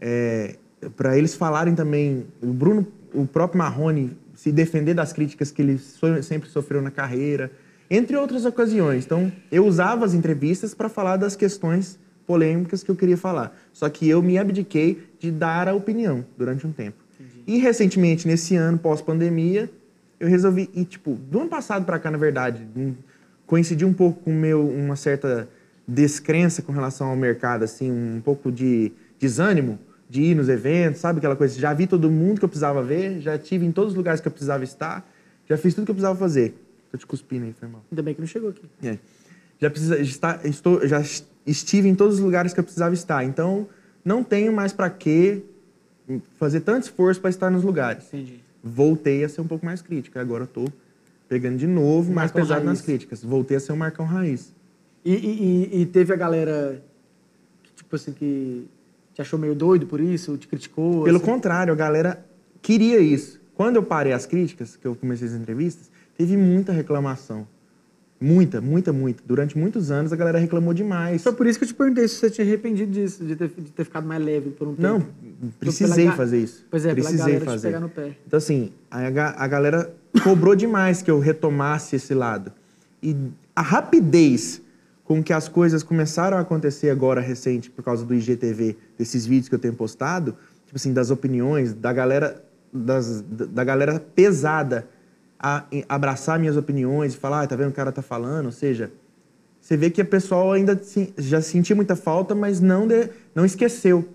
é, para eles falarem também, o Bruno, o próprio Marrone, se defender das críticas que ele so- sempre sofreu na carreira, entre outras ocasiões. Então, eu usava as entrevistas para falar das questões polêmicas que eu queria falar. Só que eu me abdiquei de dar a opinião durante um tempo. E recentemente, nesse ano, pós-pandemia, eu resolvi ir, tipo, do ano passado para cá, na verdade, coincidiu um pouco com meu, uma certa descrença com relação ao mercado, assim, um pouco de desânimo de ir nos eventos, sabe aquela coisa? Já vi todo mundo que eu precisava ver, já tive em todos os lugares que eu precisava estar, já fiz tudo que eu precisava fazer. Tô te cuspindo aí, foi mal. Ainda bem que não chegou aqui. É. Já, precisa, está, estou, já estive em todos os lugares que eu precisava estar. Então, não tenho mais para que fazer tanto esforço para estar nos lugares. Entendi. Voltei a ser um pouco mais crítica. Agora eu tô pegando de novo, mais Marcão pesado nas raiz. críticas. Voltei a ser um Marcão Raiz. E, e- e- e teve a galera que, tipo assim, que te achou meio doido por isso, te criticou. Pelo assim. contrário, a galera queria isso. Quando eu parei as críticas, que eu comecei as entrevistas, teve muita reclamação. Muita, muita, muita. Durante muitos anos a galera reclamou demais. Foi por isso que eu te perguntei se você tinha arrependido disso, de ter, de ter ficado mais leve por um tempo. Não, precisei Pela fazer isso. Pois é, pela precisei fazer. pegar no pé. Então, assim, a, a galera cobrou demais que eu retomasse esse lado. E a rapidez com que as coisas começaram a acontecer agora recente, por causa do IGTV, desses vídeos que eu tenho postado, tipo assim, das opiniões, da galera, das, da galera pesada a abraçar minhas opiniões e falar, ah, tá vendo o cara tá falando, ou seja, você vê que a pessoa ainda se- já sentia muita falta, mas não, de- não esqueceu.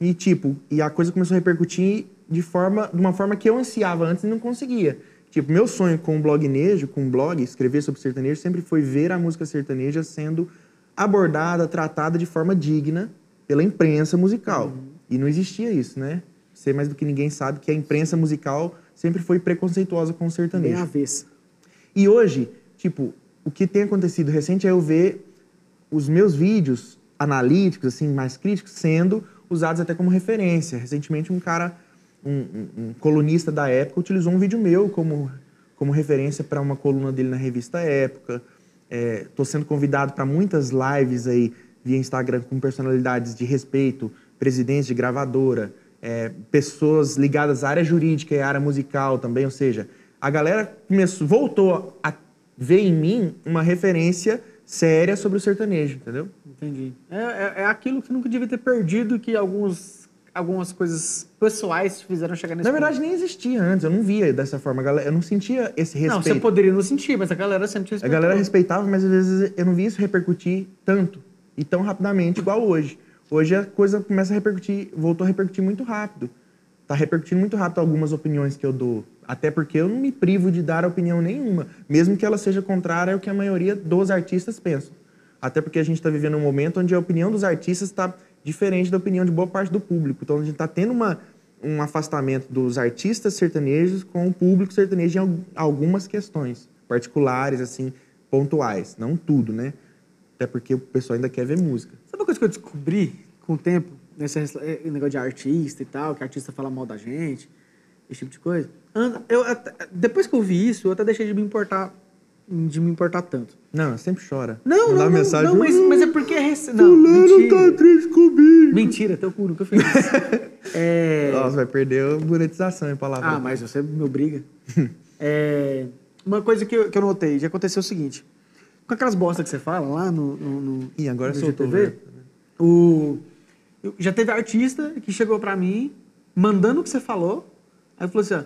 E tipo, e a coisa começou a repercutir de forma, de uma forma que eu ansiava antes e não conseguia. Tipo, meu sonho com o blog Nejo, com o blog, escrever sobre sertanejo, sempre foi ver a música sertaneja sendo abordada, tratada de forma digna pela imprensa musical. E não existia isso, né? Você mais do que ninguém sabe que a imprensa musical sempre foi preconceituosa com o Bem sertanejo. avessa. E hoje, tipo, o que tem acontecido recente é eu ver os meus vídeos analíticos, assim, mais críticos, sendo usados até como referência. Recentemente, um cara, um, um- colunista da época, utilizou um vídeo meu como, como referência para uma coluna dele na revista Época. Estou sendo convidado para muitas lives aí via Instagram com personalidades de respeito, presidentes de gravadora, é, pessoas ligadas à área jurídica e à área musical também, ou seja, a galera começou, voltou a ver em mim uma referência séria sobre o sertanejo, entendeu? Entendi. É, é, é aquilo que nunca devia ter perdido, que alguns, algumas coisas pessoais te fizeram chegar nesse Na verdade, nem existia antes, eu não via dessa forma, a galera- eu não sentia esse ponto. Não, respeito. você poderia não sentir, mas a galera sempre te A respeitou. galera respeitava, mas às vezes eu não via isso repercutir tanto e tão rapidamente igual hoje. Hoje a coisa começa a repercutir, voltou a repercutir muito rápido. Tá repercutindo muito rápido algumas opiniões que eu dou. Até porque eu não me privo de dar opinião nenhuma, mesmo que ela seja contrária ao que a maioria dos artistas pensam. Até porque a gente está vivendo um momento onde a opinião dos artistas está diferente da opinião de boa parte do público. Então a gente está tendo uma, um afastamento dos artistas sertanejos com o público sertanejo em al- algumas questões particulares, assim, pontuais. Não tudo, né? Até porque o pessoal ainda quer ver música. Sabe uma coisa que eu descobri com o tempo, nesse eh, negócio de artista e tal, que artista fala mal da gente, esse tipo de coisa? Eu, depois que eu vi isso, eu até deixei de me importar, de me importar tanto. Não, sempre chora. Não, não, Mandar não, mensagem, não, mas, "Ah, mas é porque é rec... Não, tá mentira. triste comigo. Mentira, teu cu, nunca fiz isso. (laughs) É... Nossa, vai perder a monetização em palavras. Ah, mas você me obriga. (laughs) É, uma coisa que eu, que eu notei, já aconteceu o seguinte. Com aquelas bostas que você fala lá no, no, no, Ih, agora no soltou o GTV, verbo. o, já teve artista que chegou pra mim mandando o que você falou Aí falou assim, ó,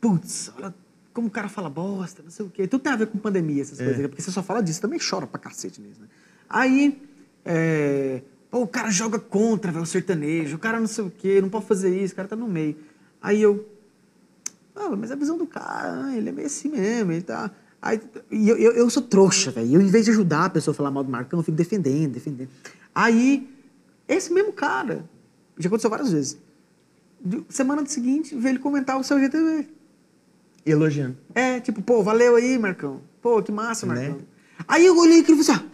putz, olha como o cara fala bosta, não sei o quê. Tudo tem a ver com pandemia, essas É. coisas, porque você só fala disso, também chora pra cacete nisso, né? Aí, é, pô, o cara joga contra, velho, o sertanejo, o cara não sei o quê, não pode fazer isso, o cara tá no meio. Aí eu, ah, mas a visão do cara, ah, ele é meio assim mesmo, ele tá... Aí, eu, eu, eu sou trouxa, velho. Eu, em vez de ajudar a pessoa a falar mal do Marcão, eu fico defendendo, defendendo. Aí, esse mesmo cara, já aconteceu várias vezes, semana seguinte, veio ele comentar o seu GTV. Elogiando. É, tipo, pô, valeu aí, Marcão. Pô, que massa, Né? Marcão. Aí eu olhei e falei assim, ah,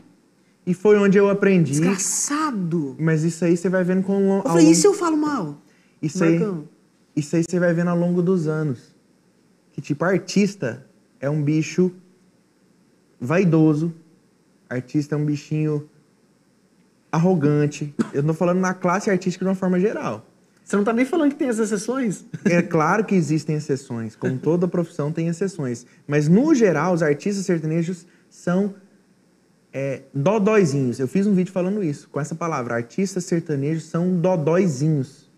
E foi onde eu aprendi. desgraçado. Mas isso aí você vai vendo com Eu falei, e se eu falo mal? Isso aí, Marcão. isso aí você vai vendo ao longo dos anos. Que, tipo, artista é um bicho vaidoso. Artista é um bichinho arrogante. Eu não tô falando na classe artística de uma forma geral. Você não tá nem falando que tem as exceções? É claro que existem exceções, como toda profissão tem exceções. Mas, no geral, os artistas sertanejos são é, dodóizinhos. Eu fiz um vídeo falando isso, com essa palavra. Artistas sertanejos são dodóizinhos.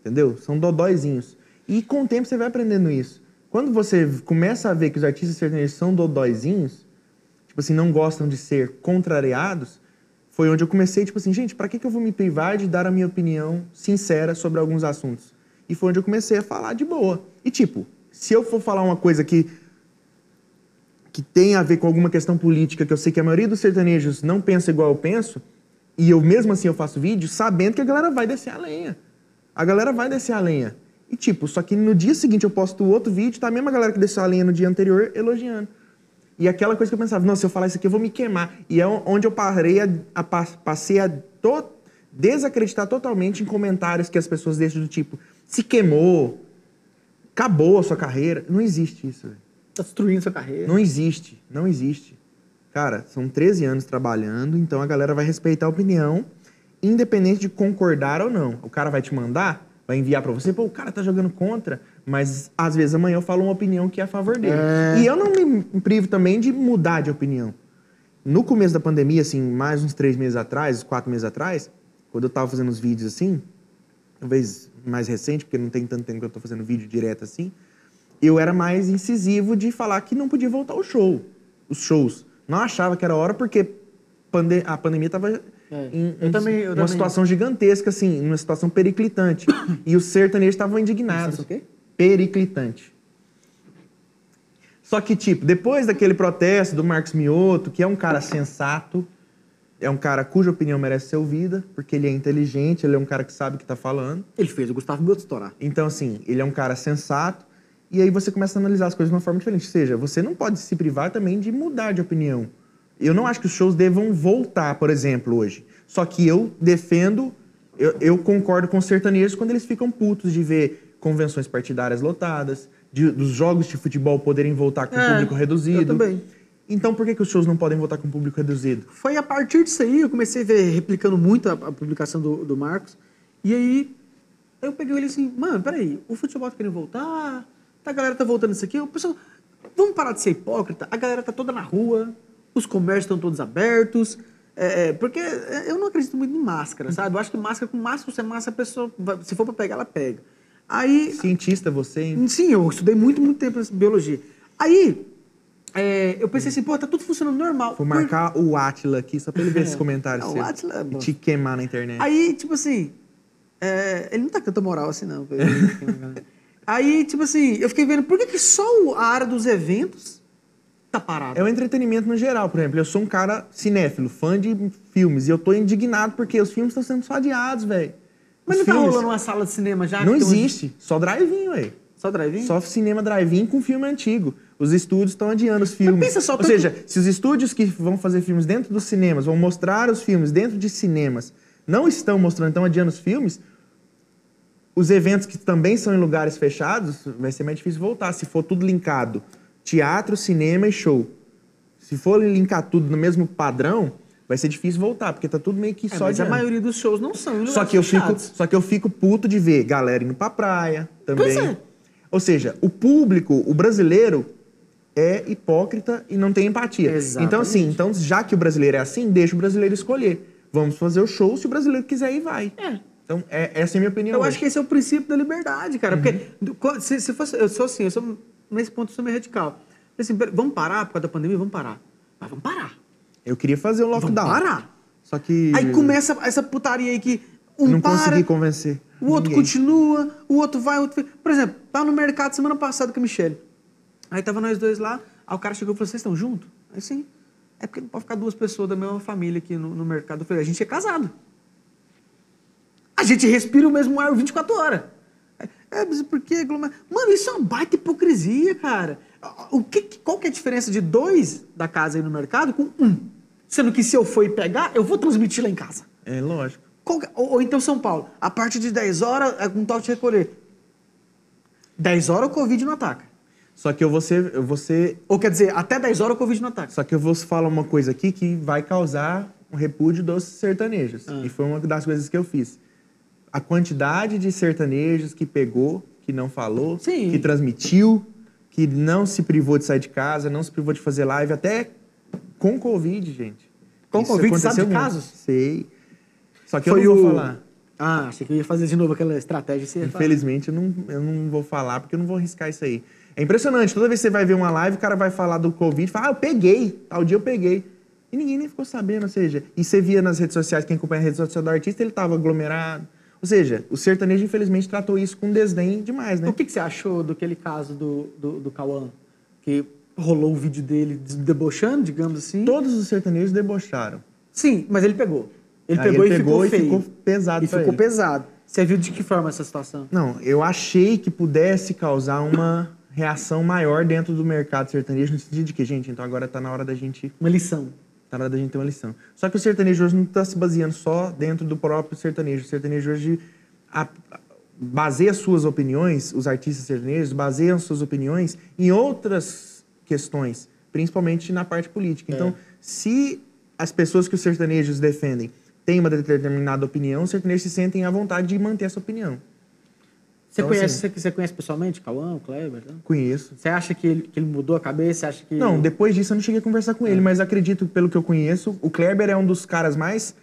Entendeu? São dodóizinhos. E com o tempo você vai aprendendo isso. Quando você começa a ver que os artistas sertanejos são dodóizinhos, tipo assim, não gostam de ser contrariados, foi onde eu comecei, tipo assim, gente, pra que, que eu vou me privar de dar a minha opinião sincera sobre alguns assuntos? E foi onde eu comecei a falar de boa. E tipo, se eu for falar uma coisa que que tem a ver com alguma questão política, que eu sei que a maioria dos sertanejos não pensa igual eu penso, e eu mesmo assim eu faço vídeo, sabendo que a galera vai descer a lenha. A galera vai descer a lenha. E tipo, só que no dia seguinte eu posto outro vídeo, tá a mesma galera que desceu a lenha no dia anterior elogiando. E aquela coisa que eu pensava, não, se eu falar isso aqui eu vou me queimar. E é onde eu parei a, a pa- passei a to- desacreditar totalmente em comentários que as pessoas deixam do tipo, se queimou, acabou a sua carreira. Não existe isso, velho. Tá destruindo sua carreira. Não existe, não existe. Cara, são 13 anos trabalhando, então a galera vai respeitar a opinião, independente de concordar ou não. O cara vai te mandar, vai enviar pra você, pô, o cara tá jogando contra, mas às vezes amanhã eu falo uma opinião que é a favor dele. É. E eu não me privo também de mudar de opinião. No começo da pandemia, assim, mais uns três meses atrás, uns quatro meses atrás, quando eu tava fazendo os vídeos assim, talvez mais recente, porque não tem tanto tempo que eu tô fazendo vídeo direto assim, eu era mais incisivo de falar que não podia voltar o show, os shows. Não achava que era hora porque a pandemia tava É, em, eu também- eu uma também. situação gigantesca, assim, uma situação periclitante. (coughs) e os sertanejos estavam indignados. Periclitante. Só que, tipo, depois daquele protesto do Marcos Mioto, que é um cara sensato, é um cara cuja opinião merece ser ouvida, porque ele é inteligente, ele é um cara que sabe o que tá falando. Ele fez o Gustavo Mioto estourar. Então, assim, ele é um cara sensato. E aí você começa a analisar as coisas de uma forma diferente. Ou seja, você não pode se privar também de mudar de opinião. Eu não acho que os shows devam voltar, por exemplo, hoje. Só que eu defendo, eu, eu concordo com os sertanejos quando eles ficam putos de ver convenções partidárias lotadas, de- dos jogos de futebol poderem voltar com É, público reduzido. eu também. Então por que, que os shows não podem voltar com público reduzido? Foi a partir disso aí, eu comecei a ver, replicando muito a, a publicação do, do Marcos. E aí, eu peguei ele assim, mano, peraí, o futebol tá querendo voltar, a galera tá voltando isso aqui, o pessoal, vamos parar de ser hipócrita, a galera tá toda na rua, os comércios estão todos abertos, é, é, porque eu não acredito muito em máscara, sabe? Eu acho que máscara, com máscara, você massa, a pessoa, se for pra pegar, ela pega. Aí, Cientista você, hein? Sim, eu estudei muito, muito tempo biologia. Aí, é, eu pensei assim, pô, tá tudo funcionando normal. Vou marcar o Atila aqui só pra ele ver (laughs) esses comentários Não, o Átila é e te queimar na internet. Aí, tipo assim, é, ele não tá com tanta moral assim, não. (laughs) Aí, tipo assim, eu fiquei vendo, por que, que só a área dos eventos tá parada? É o entretenimento no geral, por exemplo. Eu sou um cara cinéfilo, fã de filmes, e eu tô indignado porque os filmes estão sendo só adiados, velho. Mas Os não tá filmes- rolando uma sala de cinema já? Não um- existe. Só drive-in, ué. Só drive-in? Só cinema drive-in com filme antigo. Os estúdios estão adiando os filmes. pensa só, Ou tanto- seja, se os estúdios que vão fazer filmes dentro dos cinemas, vão mostrar os filmes dentro de cinemas, não estão mostrando, estão adiando os filmes, os eventos que também são em lugares fechados, vai ser mais difícil voltar. Se for tudo linkado, teatro, cinema e show. Se for linkar tudo no mesmo padrão, vai ser difícil voltar, porque tá tudo meio que É, só mas a adiando. maioria dos shows não são Só que, eu fico, só que eu fico puto de ver galera indo pra praia também. Pois é. Ou seja, o público, o brasileiro, é hipócrita e não tem empatia. Exatamente. Então, assim, então, já que o brasileiro é assim, deixa o brasileiro escolher. Vamos fazer o show, se o brasileiro quiser ir, vai. É. Então, é, essa é a minha opinião. Eu hoje. acho que esse é o princípio da liberdade, cara. Uhum. Porque se, se fosse, eu sou assim, eu sou, nesse ponto sou meio radical. Assim, vamos parar por causa da pandemia? Vamos parar. Mas vamos parar. Eu queria fazer o Vamos lockdown. parar. Só que. Aí começa essa putaria aí que um Não para, consegui convencer. o outro ninguém. continua, o outro vai, o outro... Por exemplo, tava no mercado semana passada com a Michelle. Aí tava nós dois lá, aí o cara chegou e falou, vocês estão juntos? Aí sim. É porque não pode ficar duas pessoas da mesma família aqui no, no mercado. Eu falei, a gente é casado. A gente respira o mesmo ar 24 horas. É, mas por que? Mano, isso é uma baita hipocrisia, cara. O que, qual que é a diferença de dois da casa aí no mercado com um? Sendo que se eu for pegar, eu vou transmitir lá em casa. É lógico. Que- ou, ou então São Paulo, a partir de 10 horas é com toque de recolher. 10 horas o Covid não ataca. Só que eu vou ser, eu vou ser Ou quer dizer, até 10 horas o Covid não ataca. Só que eu vou falar uma coisa aqui que vai causar um repúdio dos sertanejos. Ah. E foi uma das coisas que eu fiz. A quantidade de sertanejos que pegou, que não falou, Sim. que transmitiu, que não se privou de sair de casa, não se privou de fazer live, até com Covid, gente. Com Isso Covid, sabe de muito. casos? Sei. Só que eu Foi não vou o- falar. Ah, achei que eu ia fazer de novo aquela estratégia. Infelizmente, eu não, eu não vou falar, porque eu não vou arriscar isso aí. É impressionante, toda vez que você vai ver uma live, o cara vai falar do Covid, fala, ah, eu peguei, tal dia eu peguei. E ninguém nem ficou sabendo, ou seja, e você via nas redes sociais, quem acompanha a rede social do artista, ele tava aglomerado. Ou seja, o sertanejo, infelizmente, tratou isso com desdém demais, né? O que, que você achou daquele caso do, do, do Cauã? Que rolou o vídeo dele debochando, digamos assim? Todos os sertanejos debocharam. Sim, mas ele pegou. Ele Aí pegou ele e pegou ficou e feio. ficou pesado E ficou ele. pesado. Você viu de que forma essa situação? Não, eu achei que pudesse causar uma reação maior dentro do mercado sertanejo, no sentido de que, gente, então agora tá na hora da gente Uma lição. Tá na hora da gente ter uma lição. Só que o sertanejo hoje não está se baseando só dentro do próprio sertanejo. O sertanejo hoje a- a- baseia suas opiniões, os artistas sertanejos baseiam suas opiniões em outras questões, principalmente na parte política. Então, se as pessoas que os sertanejos defendem têm uma determinada opinião, os sertanejos se sentem à vontade de manter essa opinião. Você, Então, conhece, assim- você, você conhece pessoalmente o Cauã, o Kleber? né? Conheço. Você acha que ele, que ele mudou a cabeça? Você acha que... Não, depois disso eu não cheguei a conversar com ele, mas acredito, pelo que eu conheço, o Kleber é um dos caras mais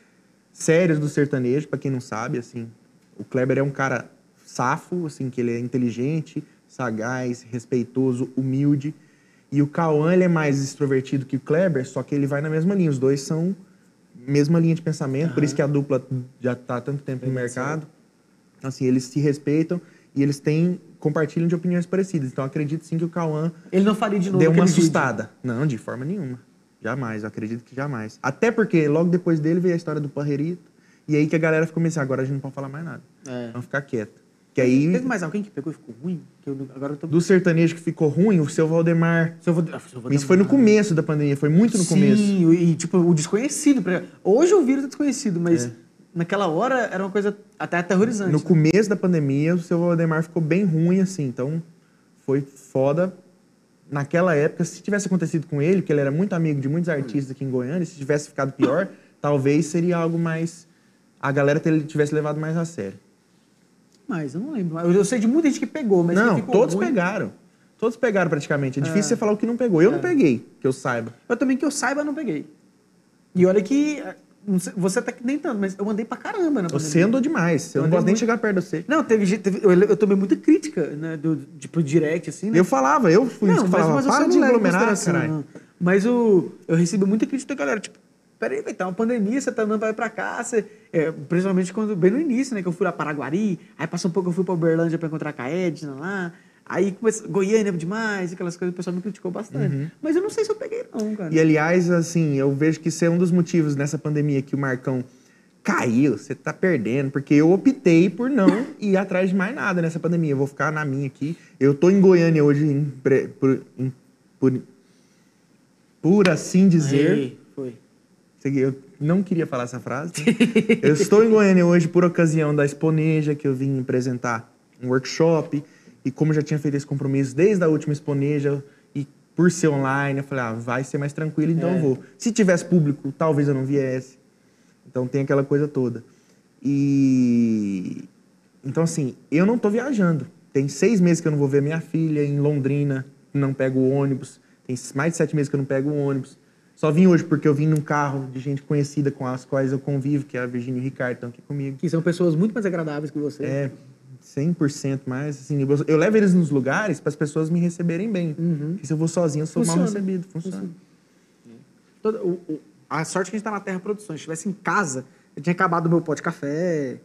sérios do sertanejo, pra quem não sabe, assim. O Kleber é um cara safo, assim, que ele é inteligente, sagaz, respeitoso, humilde. E o Cauã, ele é mais extrovertido que o Kleber, só que ele vai na mesma linha. Os dois são mesma linha de pensamento, por isso que a dupla já tá há tanto tempo no mercado. Então, assim, eles se respeitam e eles têm compartilham de opiniões parecidas. Então, acredito sim que o Cauã Ele não faria de novo Deu uma aquele vídeo. assustada. Não, de forma nenhuma. Jamais, eu acredito que jamais. Até porque logo depois dele veio a história do Parrerito. E aí que a galera ficou meio assim, agora a gente não pode falar mais nada. É. Vamos ficar quieto. Que aí, Teve mais alguém que pegou e ficou ruim? Eu, agora eu tô... do sertanejo que ficou ruim, o seu Valdemar. Se eu vou, ah, vou Isso foi no começo da pandemia, foi muito no Sim, começo. e tipo, o desconhecido. Hoje o vírus é desconhecido, mas É. naquela hora era uma coisa até aterrorizante. No né? começo da pandemia, o seu Valdemar ficou bem ruim, assim. Então, foi foda. Naquela época, se tivesse acontecido com ele, porque ele era muito amigo de muitos artistas aqui em Goiânia, se tivesse ficado pior, (laughs) talvez seria algo mais. A galera tivesse levado mais a sério. Mas eu não lembro. Eu, eu sei de muita gente que pegou, mas não, que ficou todos ruim. pegaram. Todos pegaram praticamente. É difícil você falar o que não pegou. Eu não peguei, que eu saiba. Eu também, que eu saiba, não peguei. E olha que. Não sei, Você até que nem tanto, mas eu andei pra caramba na Você andou demais. Eu Eu não posso nem muito. chegar perto de você. Não, teve, gente- teve eu, eu tomei muita crítica, né? Do, tipo, direct, assim, né? Eu falava, eu fui isso que falava, você para não de aglomerar, consideração, caralho. não. Mas o, eu recebi muita crítica da galera, tipo, peraí, vai tá uma pandemia, você tá andando pra ir pra cá, você, é, principalmente quando, bem no início, né, que eu fui lá para Paraguari, aí passou um pouco, eu fui pra Uberlândia pra encontrar com a Edna lá, aí começou, Goiânia demais, aquelas coisas, o pessoal me criticou bastante. Mas eu não sei se eu peguei não, cara. Uhum. E aliás, assim, eu vejo que isso é um dos motivos nessa pandemia que o Marcão caiu, você tá perdendo, porque eu optei por não (laughs) ir atrás de mais nada nessa pandemia. Eu vou ficar na minha aqui. Eu tô em Goiânia hoje, em pre- por, em- por, por assim dizer. Aí, foi. Eu não queria falar essa frase. né? (laughs) eu estou em Goiânia hoje por ocasião da Exponeja, que eu vim apresentar um workshop. E como eu já tinha feito esse compromisso desde a última Exponeja, e por ser online, eu falei, ah, vai ser mais tranquilo, então É. eu vou. Se tivesse público, talvez eu não viesse. Então tem aquela coisa toda. E. Então, assim, eu não tô viajando. Tem seis meses que eu não vou ver minha filha em Londrina, não pego o ônibus. Tem mais de sete meses que eu não pego o ônibus. Só vim hoje porque eu vim num carro de gente conhecida com as quais eu convivo, que é a Virginia e o Ricardo estão aqui comigo. Que são pessoas muito mais agradáveis que você. É 100% mais, assim, eu, eu levo eles nos lugares para as pessoas me receberem bem. Uhum. Se eu vou sozinho, eu sou Funciona. mal recebido. Funciona. Todo- o- o- a sorte que a gente tá na Terra Produções. Se estivesse em casa, eu tinha acabado o meu pó de café,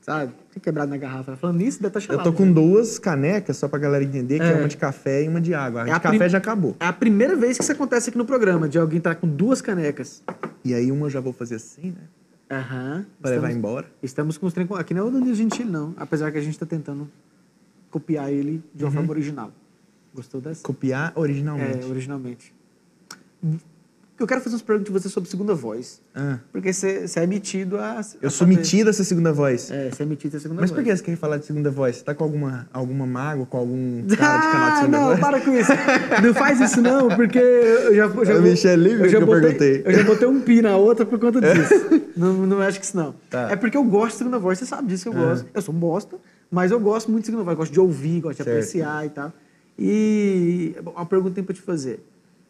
sabe? Tinha quebrado na garrafa. Falando nisso, deve estar Eu chalado. tô com duas canecas, só pra galera entender, que é, É. uma de café e uma de água. A É de a café prim- já acabou. É a primeira vez que isso acontece aqui no programa, de alguém estar com duas canecas. E aí uma eu já vou fazer assim, né? Aham. Pra levar Estamos- embora. Estamos com os trem... Aqui não é o Danilo Gentili, não. Apesar que a gente tá tentando copiar ele de Uhum. uma forma original. Gostou dessa? Copiar originalmente. É, originalmente. Eu quero fazer umas perguntas de você sobre segunda voz. Ah, Porque você é metido a... eu a sou fazer- metido a essa segunda voz. É, você é metido a segunda Mas voz. por que você quer falar de segunda voz? Você tá com alguma, alguma mágoa, com algum (laughs) cara de canal de Ah, segunda não, voz? para com isso. Não faz isso não, porque eu já... (laughs) Eu já É o Michel Livre já que eu botei- perguntei. Eu já botei um pi na outra por conta disso. Não, não acho que isso não. Tá. É porque eu gosto de segunda voz, você sabe disso que eu gosto. Eu sou um bosta, mas eu gosto muito de segunda voz. Gosto de ouvir, gosto de Certo. apreciar e tal. E uma pergunta tem pra te fazer.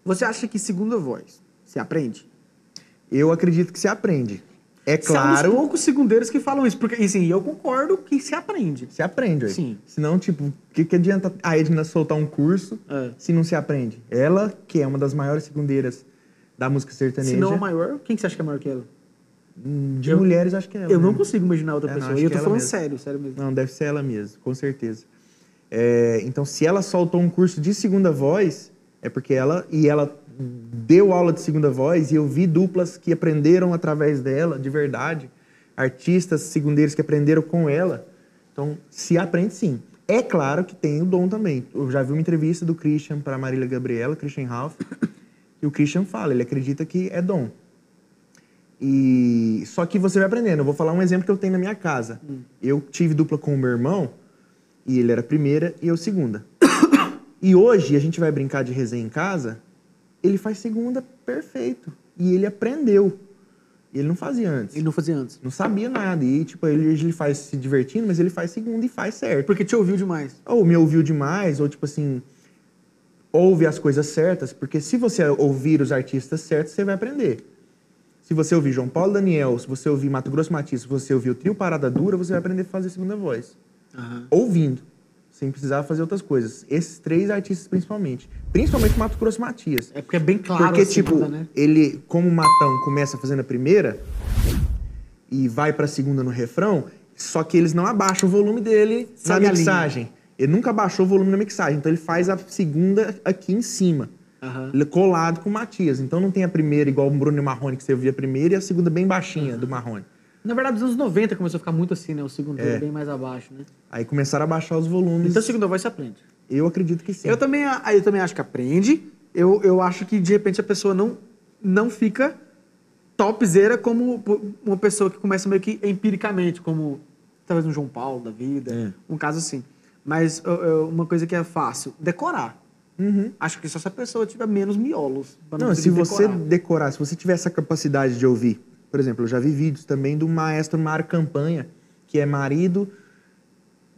Você acha que segunda voz se aprende? Eu acredito que se aprende. É Você é claro, poucos segundeiros que falam isso. Porque, assim, eu concordo que se aprende. se aprende. ué. Sim. Senão, tipo, o que, que adianta a Edna soltar um curso É. se não se aprende? Ela, que é uma das maiores segundeiras da música sertaneja, Se não a maior, quem que você acha que é maior que ela? De Eu- mulheres, acho que é ela. Eu não né? consigo imaginar outra É, não, pessoa. acho e eu tô ela falando mesmo. sério, sério mesmo. Não, deve ser ela mesmo, com certeza. É, então, se ela soltou um curso de segunda voz, é porque ela e ela deu aula de segunda voz e eu vi duplas que aprenderam através dela, de verdade, artistas segundeiros que aprenderam com ela. Então, se aprende sim. É claro que tem o dom também. Eu já vi uma entrevista do Christian para Marília Gabriela, Christian Ralph, e o Christian fala, ele acredita que é dom. E só que você vai aprendendo. Eu vou falar um exemplo que eu tenho na minha casa. Eu tive dupla com o meu irmão e ele era a primeira e eu segunda. e hoje a gente vai brincar de resenha em casa. Ele faz segunda perfeito e ele aprendeu. Ele não fazia antes. Ele não fazia antes. Não sabia nada e tipo ele, ele faz se divertindo, mas ele faz segunda e faz certo. Porque te ouviu demais. Ou me ouviu demais ou tipo assim ouve as coisas certas, porque se você ouvir os artistas certos, você vai aprender. Se você ouvir João Paulo Daniel, se você ouvir Mato Grosso Matias, se você ouvir o Trio Parada Dura, você vai aprender a fazer segunda voz. Ouvindo, sem precisar fazer outras coisas. Esses três artistas principalmente. Principalmente Mato Grosso Matias. É porque é bem claro Porque, a tipo, segunda, né? ele, como o Matão começa fazendo a primeira e vai pra segunda no refrão, só que eles não abaixam o volume dele Sabe na mixagem. Ele nunca abaixou o volume na mixagem, então ele faz a segunda aqui em cima. É colado com o Matias. Então não tem a primeira igual o Bruno e Marrone, que você ouvia a primeira, e a segunda bem baixinha do Marrone. Na verdade, nos anos 90 começou a ficar muito assim, né? O segundo É. bem mais abaixo, né? Aí começaram a baixar os volumes. Então, a segunda voz se aprende. Eu acredito que sim. Eu também, eu também acho que aprende. Eu, eu acho que, de repente, a pessoa não, não fica topzera como uma pessoa que começa meio que empiricamente, como talvez um João Paulo da vida, É. um caso assim. Mas eu- eu- uma coisa que é fácil, decorar. Uhum. Acho que só se a pessoa tiver menos miolos. Não, conseguir se você decorar. se você tiver essa capacidade de ouvir, por exemplo, eu já vi vídeos também do maestro Mário Campanha, que é marido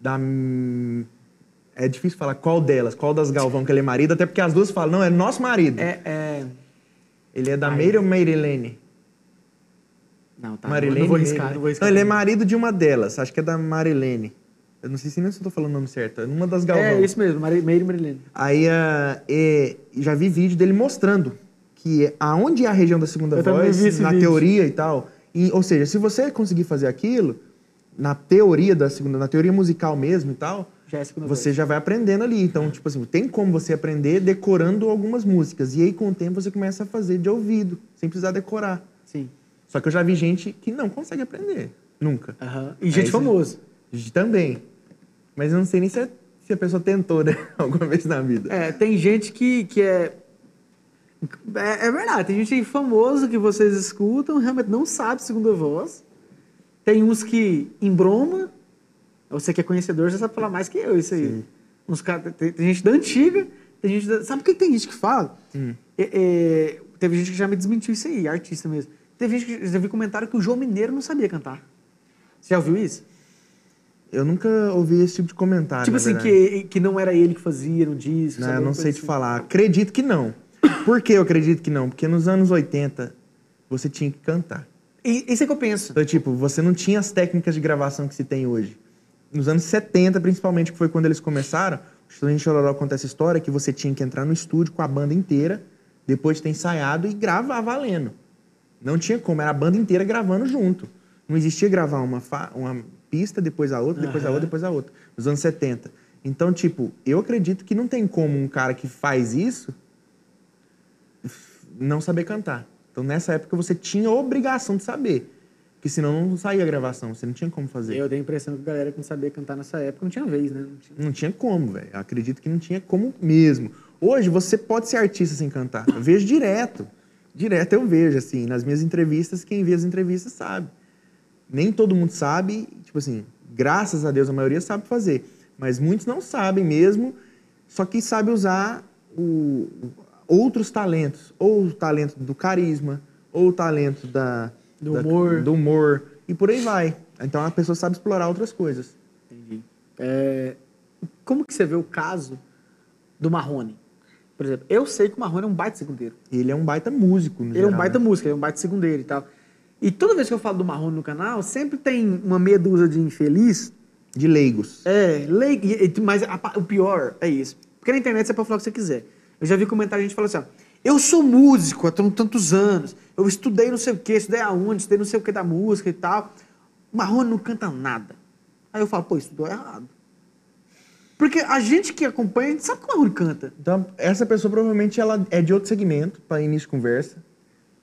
da. É difícil falar qual delas, qual das Galvão que ele é marido, até porque as duas falam, não, é nosso marido. É, é... Ele é da. Meire ou Meirilene? Não, tá. Marilene. não vou arriscar, não vou arriscar. Não, ele é marido de uma delas, acho que é da Marilene. Eu não sei se nem se eu tô falando o nome certo, é uma das Galvão. É isso mesmo, Meire Marilene. Aí é, já vi vídeo dele mostrando que aonde é a região da segunda Eu voz, na vídeo. teoria e tal. E, ou seja, se você conseguir fazer aquilo, na teoria da segunda, na teoria musical mesmo e tal, Já é você voz. já vai aprendendo ali. Então, tipo assim, tem como você aprender decorando algumas músicas. E aí, com o tempo, você começa a fazer de ouvido, sem precisar decorar. Sim. Só que eu já vi gente que não consegue aprender. Nunca. Aham. E gente Aí famosa. Também. Mas eu não sei nem se, é- se a pessoa tentou, né? (laughs) Alguma vez na vida. É, tem gente que, que é... é. é verdade, tem gente famosa que vocês escutam, realmente não sabe segunda voz. Tem uns que embroma. Você que é conhecedor já sabe falar mais que eu, isso aí. Sim. Uns cara, tem, tem gente da antiga, tem gente da, Sabe o que tem gente que fala? Hum. É, é, teve gente que já me desmentiu isso aí, artista mesmo. Teve gente que já vi comentário que o João Mineiro não sabia cantar. Você já ouviu isso? Eu nunca ouvi esse tipo de comentário. tipo assim, que, que não era ele que fazia no disco. Não, eu não sei coisa te assim. falar. Acredito que não. Por que eu acredito que não? Porque nos anos 80 você tinha que cantar. E isso é que eu penso. Então, tipo, você não tinha as técnicas de gravação que se tem hoje. Nos anos 70, principalmente, que foi quando eles começaram, o Estudante Chororó conta essa história que você tinha que entrar no estúdio com a banda inteira, depois de ter ensaiado e gravar valendo. Não tinha como, era a banda inteira gravando junto. Não existia gravar uma, uma pista, depois a outra, depois a Aham. outra, depois a outra. Nos anos 70. Então, tipo, eu acredito que não tem como um cara que faz isso não saber cantar. Então, nessa época, você tinha a obrigação de saber. Que senão não saía a gravação, você não tinha como fazer. Eu tenho a impressão que a galera que não sabia cantar nessa época não tinha vez, né? Não tinha- Não tinha como, velho. Acredito que não tinha como mesmo. Hoje você pode ser artista sem cantar. Eu vejo direto. Direto eu vejo, assim, nas minhas entrevistas, quem vê as entrevistas sabe. Nem todo mundo sabe, tipo assim, graças a Deus a maioria sabe fazer. Mas muitos não sabem mesmo, só que sabe usar o- outros talentos. Ou o talento do carisma, ou o talento da, Do da- humor. do humor, e por aí vai. Então a pessoa sabe explorar outras coisas. Entendi. É, como que você vê o caso do Marrone? Por exemplo, eu sei que o Marrone é um baita segundeiro. Ele é um baita músico, no Ele é um geral, baita né? músico, ele é um baita segundeiro e tal. E toda vez que eu falo do Marrone no canal, sempre tem uma meia dúzia de infeliz. De leigos. É, lei, e- mas a o pior é isso. Porque na internet você pode falar o que você quiser. Eu já vi comentário de gente falando assim, ó, eu sou músico há tantos anos, eu estudei não sei o quê, estudei aonde, estudei não sei o que da música e tal. O Marrone não canta nada. Aí eu falo, pô, estudou errado. Porque a gente que acompanha, a gente sabe que o Marrone canta. Então, essa pessoa provavelmente ela é de outro segmento, para início de conversa.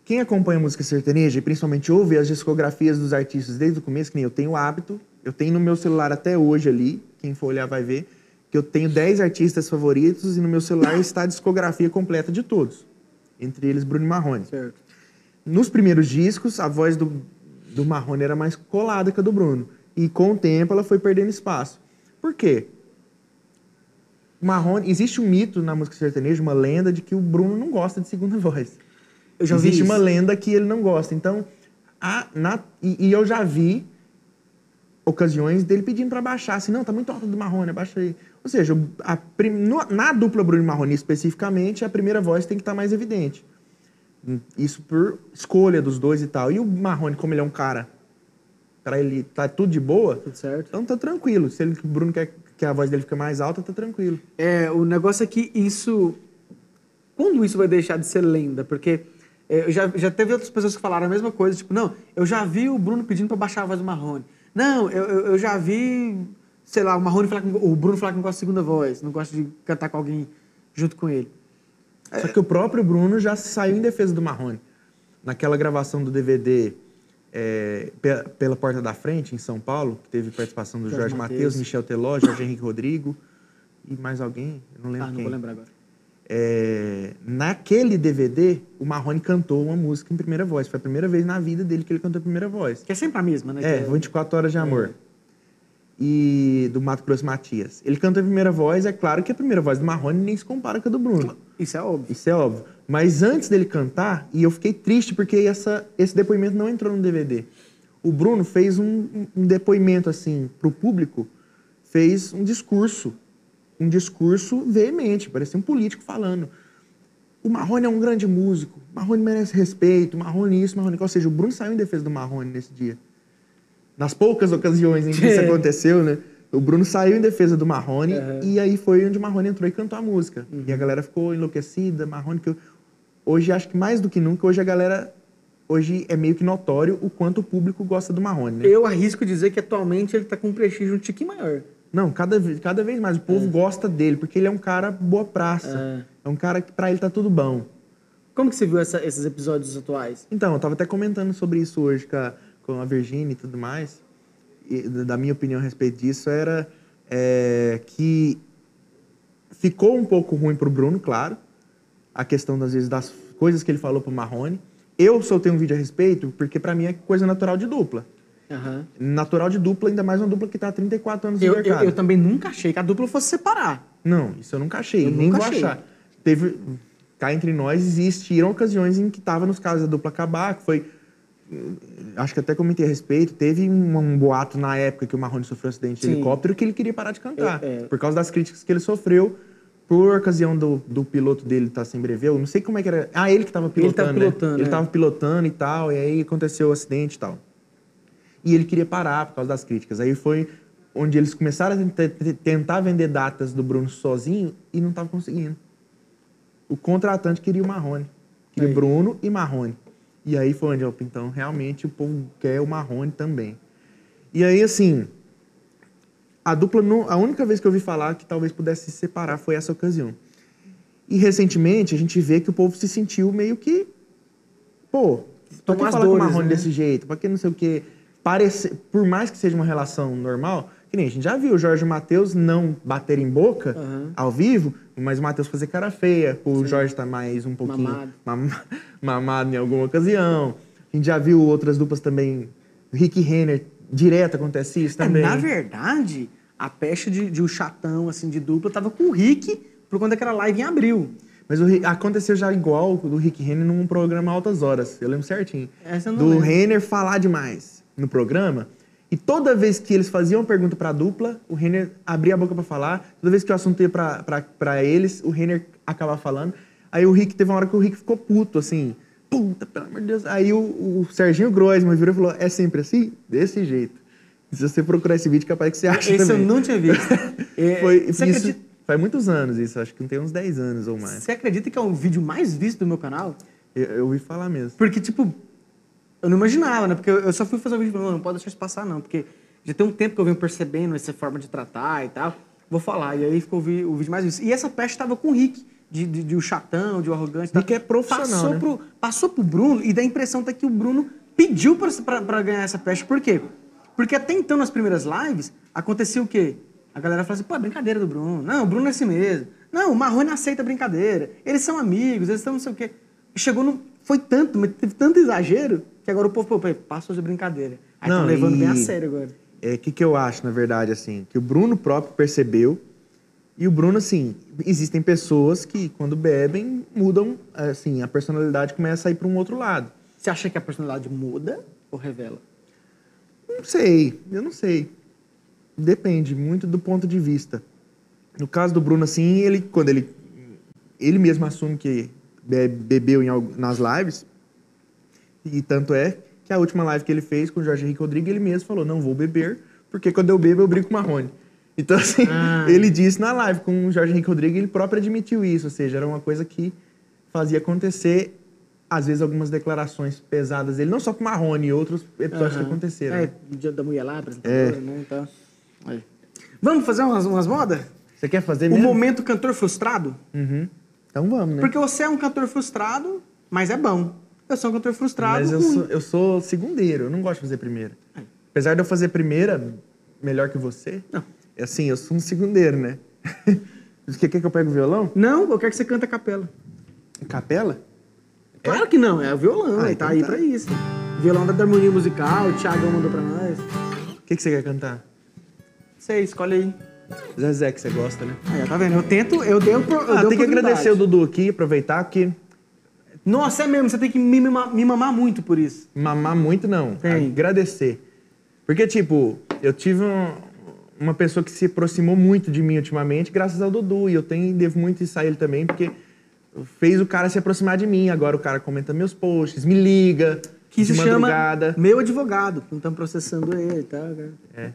Quem acompanha música sertaneja e principalmente ouve as discografias dos artistas desde o começo, que nem eu tenho o hábito, eu tenho no meu celular até hoje ali, quem for olhar vai ver, que eu tenho 10 artistas favoritos e no meu celular está a discografia completa de todos. Entre eles, Bruno Marrone. Certo. Nos primeiros discos, a voz do, do Marrone era mais colada que a do Bruno. E com o tempo ela foi perdendo espaço. Por quê? Marrone, existe um mito na música sertaneja, uma lenda de que o Bruno não gosta de segunda (laughs) voz. Eu já existe uma lenda que ele não gosta. Então, a- na- e, e eu já vi ocasiões dele pedindo pra baixar, assim, não, tá muito alto do Marrone, abaixa aí. Ou seja, a no- na dupla Bruno e Marrone especificamente, a primeira voz tem que estar mais evidente. Isso por escolha dos dois e tal. E o Marrone, como ele é um cara, pra ele tá tudo de boa, Tudo certo. então tá tranquilo. Se ele, o Bruno quer que a voz dele fique mais alta, tá tranquilo. É, o negócio é que isso. Quando isso vai deixar de ser lenda? Porque eu já, já teve outras pessoas que falaram a mesma coisa, tipo, não, eu já vi o Bruno pedindo pra baixar a voz do Marrone. Não, eu, eu, eu já vi, sei lá, o Marrone falar que, o Bruno falar que não gosta de segunda voz, não gosta de cantar com alguém junto com ele. Só que o próprio Bruno já saiu em defesa do Marrone. Naquela gravação do DVD é, pe- pela Porta da Frente, em São Paulo, que teve participação do Jorge Jorge Mateus. Matheus, Michel Teló, Jorge Henrique Rodrigo e mais alguém, não lembro Ah, não quem. vou lembrar agora. É, naquele DVD, o Marrone cantou uma música em primeira voz. Foi a primeira vez na vida dele que ele cantou em primeira voz. Que é sempre a mesma, né? É, Que 24 Horas de Amor. E do Mato Grosso Matias. Ele canta a primeira voz, é claro que a primeira voz do Marrone nem se compara com a do Bruno. Isso é óbvio. Isso é óbvio. Mas antes dele cantar, e eu fiquei triste porque essa, esse depoimento não entrou no DVD. O Bruno fez um, um- um depoimento assim pro público, fez um discurso, um discurso veemente, parecia um político falando. O Marrone é um grande músico, o Marrone merece respeito, o Marrone isso, o Marrone. Ou seja, o Bruno saiu em defesa do Marrone nesse dia. Nas poucas ocasiões em que isso (laughs) aconteceu, né? O Bruno saiu em defesa do Marrone Aham. e aí foi onde o Marrone entrou e cantou a música. E a galera ficou enlouquecida, Marrone que eu... hoje acho que mais do que nunca hoje a galera hoje é meio que notório o quanto o público gosta do Marrone, né? Eu arrisco dizer que atualmente ele tá com um prestígio um tiquinho maior. Não, cada vez, cada vez mais o povo gosta dele porque ele é um cara boa praça. É, um cara que pra ele tá tudo bom. Como que você viu essa- esses episódios atuais? Então, eu tava até comentando sobre isso hoje com a, com a Virginia e tudo mais. E da minha opinião a respeito disso era é, que ficou um pouco ruim pro Bruno, claro. A questão, das vezes, das coisas que ele falou pro Marrone. Eu soltei um vídeo a respeito porque pra mim é coisa natural de dupla. Aham. Natural de dupla, ainda mais uma dupla que tá há 34 anos no Eu, eu, mercado. eu também nunca achei que a dupla fosse separar. Não, isso eu nunca achei, Eu nem nunca vou achei. achar. Teve, cá entre nós, existiram ocasiões em que tava nos casos da dupla acabar, que foi. Acho que até comentei a respeito. Teve um, um boato na época que o Marrone sofreu um acidente de Sim. helicóptero que ele queria parar de cantar. É, é. Por causa das críticas que ele sofreu por ocasião do, do piloto dele estar sem brevê, eu não sei como é que era. Ah, ele que estava Ele tava pilotando, né? pilotando, Ele é. tava pilotando e tal, e aí aconteceu o acidente e tal. E ele queria parar por causa das críticas. Aí foi onde eles começaram a tenta- tentar vender datas do Bruno sozinho e não estavam conseguindo. O contratante queria o Marrone. Queria Aí. Bruno e Marrone. E aí foi onde então, realmente o povo quer o Marrone também. E aí, assim, a dupla, não, a única vez que eu ouvi falar que talvez pudesse se separar foi essa ocasião. E recentemente a gente vê que o povo se sentiu meio que. Pô, pra que falar com o dores, Marrone né? desse jeito? Pra que não sei o quê? Parece, por mais que seja uma relação normal, que nem a gente já viu o Jorge e o Matheus não baterem boca Aham. ao vivo, mas o Matheus fazer cara feia, o Jorge tá mais um pouquinho Mamado. mam- (laughs) mamado em alguma ocasião. A gente já viu outras duplas também. Rick Renner, direto acontece isso É, também. na verdade, a pecha de, de um chatão, assim, de dupla, tava com o Rick por conta daquela live em abril. Mas o aconteceu já igual do Rick Renner num programa Altas Horas. Eu lembro certinho. Essa eu não do lembro. Renner falar demais no programa. E toda vez que eles faziam uma pergunta pra dupla, o Renner abria a boca pra falar. Toda vez que o assunto ia pra eles, o Renner acabava falando. Aí o Rick, teve uma hora que o Rick ficou puto, assim. Puta, pelo amor de Deus. Aí o, o Serginho Groisman virou e falou, é sempre assim? Desse jeito. Se você procurar esse vídeo, capaz que você acha Esse também. eu não tinha visto. (laughs) É, Foi, você, isso acredita, faz muitos anos isso. Acho que tem uns 10 anos ou mais. você acredita que é o vídeo mais visto do meu canal? Eu, eu ouvi falar mesmo. Porque, tipo, eu não imaginava, né? Porque eu só fui fazer o vídeo e não, não pode deixar isso passar, não. Porque já tem um tempo que eu venho percebendo essa forma de tratar e tal. Vou falar. E aí ficou o vídeo mais visto. E essa peste tava com o Rick, de, de, de o chatão, de o arrogante. Rick é profissional, Passou, né? pro, passou pro Bruno e dá a impressão até que o Bruno pediu pra ganhar essa peste. Por quê? Porque até então, nas primeiras lives, acontecia o quê? A galera fala assim, pô, é brincadeira do Bruno. Não, o Bruno é assim mesmo. Não, o Marrone aceita a brincadeira. Eles são amigos, eles estão não sei o quê. Chegou no... Foi tanto, mas teve tanto exagero, que agora o povo, pô, passou de brincadeira. Aí estão levando bem a e- sério agora. É, o que, que eu acho, na verdade, assim? Que o Bruno próprio percebeu. E o Bruno, assim, existem pessoas que, quando bebem, mudam, assim, a personalidade começa a ir para um outro lado. Você acha que a personalidade muda ou revela? Não sei, eu não sei. Depende muito do ponto de vista. No caso do Bruno, assim, ele, quando ele, ele mesmo assume que be- bebeu em, nas lives, e tanto é que a última live que ele fez com o Jorge Henrique Rodrigues, ele mesmo falou, não vou beber, porque quando eu bebo, eu brigo com o Marrone. Então, assim, Ah. ele disse na live com o Jorge Henrique Rodrigues, ele próprio admitiu isso, ou seja, era uma coisa que fazia acontecer, às vezes, algumas declarações pesadas dele, não só com o Marrone, e outros episódios que Aham. aconteceram. É, né? dia da mulher lá, apresentadora, né? Então, aí. Vamos fazer umas, umas modas? Você quer fazer O mesmo? momento cantor frustrado? Uhum. Então vamos, né? Porque você é um cantor frustrado, mas é bom. Eu sou um cantor frustrado, Mas eu ruim. sou, eu sou segundeiro, eu não gosto de fazer primeira. Apesar de eu fazer primeira melhor que você, Não. é assim, eu sou um segundeiro, né? (laughs) Você quer que eu pegue o violão? Não, eu quero que você cante a capela. Capela? Claro que não, é o violão, Ah, ele tá então aí tá. pra isso. Violão da harmonia musical, o Thiagão mandou pra nós. O que, que você quer cantar? Você escolhe aí. Zezé, que você gosta, né? Ó, tá vendo? Eu tento, eu dei, o Ah, tem que agradecer o Dudu aqui, aproveitar, porque Nossa, é mesmo, você tem que me, me mamar muito por isso. mamar muito não. Tem. Agradecer. Porque, tipo, eu tive um- uma pessoa que se aproximou muito de mim ultimamente, graças ao Dudu. E eu tenho, devo muito isso a ele também, porque fez o cara se aproximar de mim. Agora o cara comenta meus posts, me liga, Que se chama madrugada. Meu Advogado. Não estamos processando ele e tal. cara. É.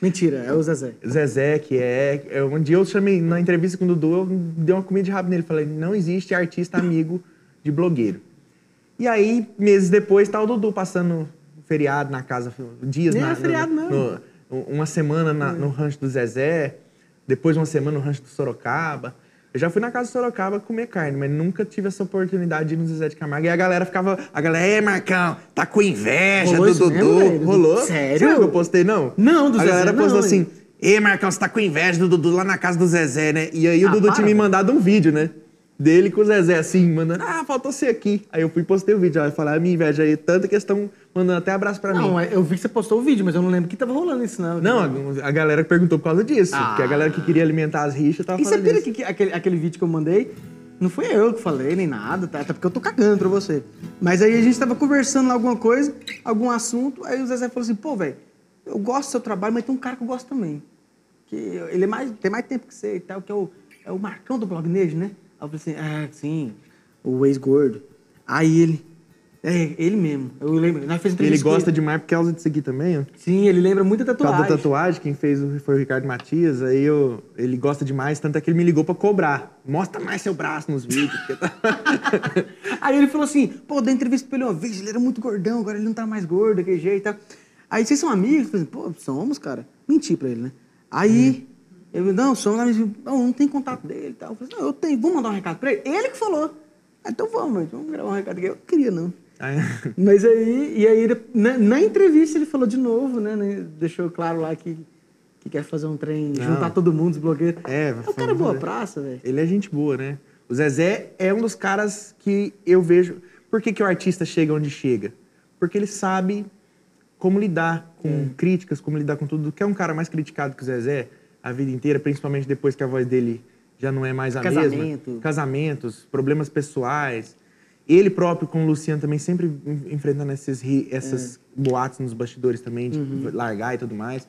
Mentira, é o Zezé. Zezé, que é, é. Um dia eu chamei, na entrevista com o Dudu, eu dei uma comida de rabo nele. Falei, não existe artista amigo de blogueiro. E aí, meses depois, tá o Dudu passando feriado na casa, dias Nem na. é feriado, no- não. no- uma semana na- no rancho do Zezé, depois uma semana no rancho do Sorocaba. Eu já fui na casa do Sorocaba comer carne, mas nunca tive essa oportunidade de ir no Zezé de Camargo. E a galera ficava. A galera, ei, Marcão, tá com inveja Rolou do Dudu. mesmo? Rolou? Sério? Viu que eu postei, não? Não, do A Zezé galera não, postou hein? assim. Ei, Marcão, você tá com inveja do Dudu lá na casa do Zezé, né? E aí o Ah, Dudu para, tinha me mandado um vídeo, né? Dele com o Zezé, assim, mandando, ah, faltou você aqui. Aí eu fui e postei o vídeo. Aí eu falei, a minha inveja aí, tanta que eles estão mandando até abraço pra Não, mim. eu vi que você postou o vídeo, mas eu não lembro que tava rolando isso, não. Não, a, a galera perguntou por causa disso. Ah. Porque a galera que queria alimentar as rixas tava E você falando pira disso. que, que aquele, aquele vídeo que eu mandei, não fui eu que falei, nem nada, tá? Até porque eu tô cagando pra você. Mas aí a gente tava conversando lá alguma coisa, algum assunto, aí o Zezé falou assim, pô, velho, eu gosto do seu trabalho, mas tem um cara que eu gosto também. Que ele é mais, tem mais tempo que você e tal, que é o, é o Marcão do Blog Nejo, né? Aí eu falei assim, ah, sim, o ex-gordo. Aí ele, é, ele mesmo. Eu lembro, nós fez Ele gosta demais por causa disso aqui também, ó. Sim, ele lembra muito da Por causa tatuagem. da tatuagem, quem fez foi o Ricardo Matias, aí eu, ele gosta demais, tanto é que ele me ligou pra cobrar. Mostra mais seu braço nos vídeos. tá- (laughs) Aí ele falou assim, pô, dei entrevista pra ele uma vez, ele era muito gordão, agora ele não tá mais gordo, daquele jeito e tal. Aí vocês são amigos? Falei, pô, somos, cara. Menti pra ele, né? Aí, eu, não, somos amigos. Não, não tem contato dele e tal. Eu falei, não, eu tenho, vou mandar um recado pra ele. Ele que falou. Ah, então vamos, vamos gravar um recado aqui. Eu não queria, não. Aí- (laughs) Mas aí, e aí, ele- na, na entrevista ele falou de novo, né? né, Deixou claro lá que, que quer fazer um trem, Não. juntar todo mundo, os blogueiros. É, o cara é boa praça, velho. Ele é gente boa, né? O Zezé é um dos caras que eu vejo. Por que, que o artista chega onde chega? Porque ele sabe como lidar com críticas, como lidar com tudo. Que é um cara mais criticado que o Zezé a vida inteira, principalmente depois que a voz dele já não é mais a Casamento. mesma. Casamentos, problemas pessoais. Ele próprio com o Luciano também sempre en- enfrentando esses, essas boates nos bastidores também, de largar e tudo mais.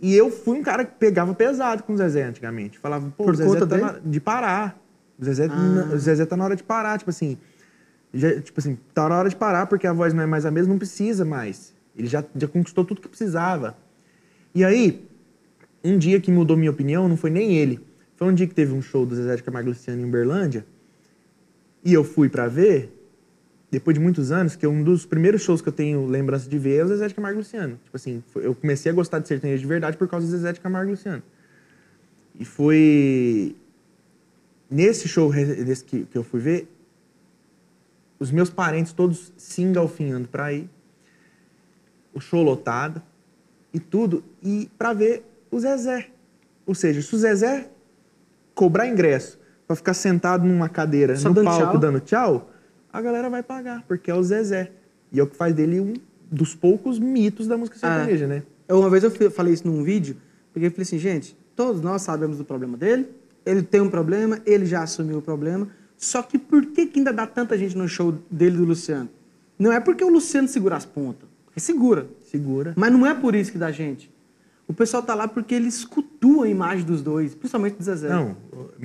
E eu fui um cara que pegava pesado com o Zezé antigamente. Falava, pô, Por o Zezé conta tá dele? Ah. na- de parar. O Zezé, na- o Zezé tá na hora de parar, tipo assim. já- tipo assim, tá na hora de parar porque a voz não é mais a mesma, não precisa mais. Ele já, já conquistou tudo que precisava. E aí, um dia que mudou minha opinião, não foi nem ele. Foi um dia que teve um show do Zezé de Camargo Luciano em Uberlândia. E eu fui pra ver, depois de muitos anos, que um dos primeiros shows que eu tenho lembrança de ver é o Zezé de Camargo Luciano. Tipo assim, eu comecei a gostar de sertanejo de verdade por causa do Zezé de Camargo Luciano. E foi nesse show desse que, que eu fui ver, os meus parentes todos se engalfinhando pra ir. O show lotado e tudo, e pra ver o Zezé. Ou seja, se o Zezé cobrar ingresso pra ficar sentado numa cadeira Só no dando palco tchau? dando tchau, a galera vai pagar, porque é o Zezé. E é o que faz dele um dos poucos mitos da música Ah. sertaneja, né? Eu, uma vez eu falei isso num vídeo, porque eu falei assim, gente, todos nós sabemos do problema dele, ele tem um problema, ele já assumiu o problema, só que por que, que ainda dá tanta gente no show dele do Luciano? Não é porque o Luciano segura as pontas, porque segura, Segura. mas não é por isso que dá gente. O pessoal tá lá porque ele escultua a imagem dos dois, principalmente do Zezé. Não,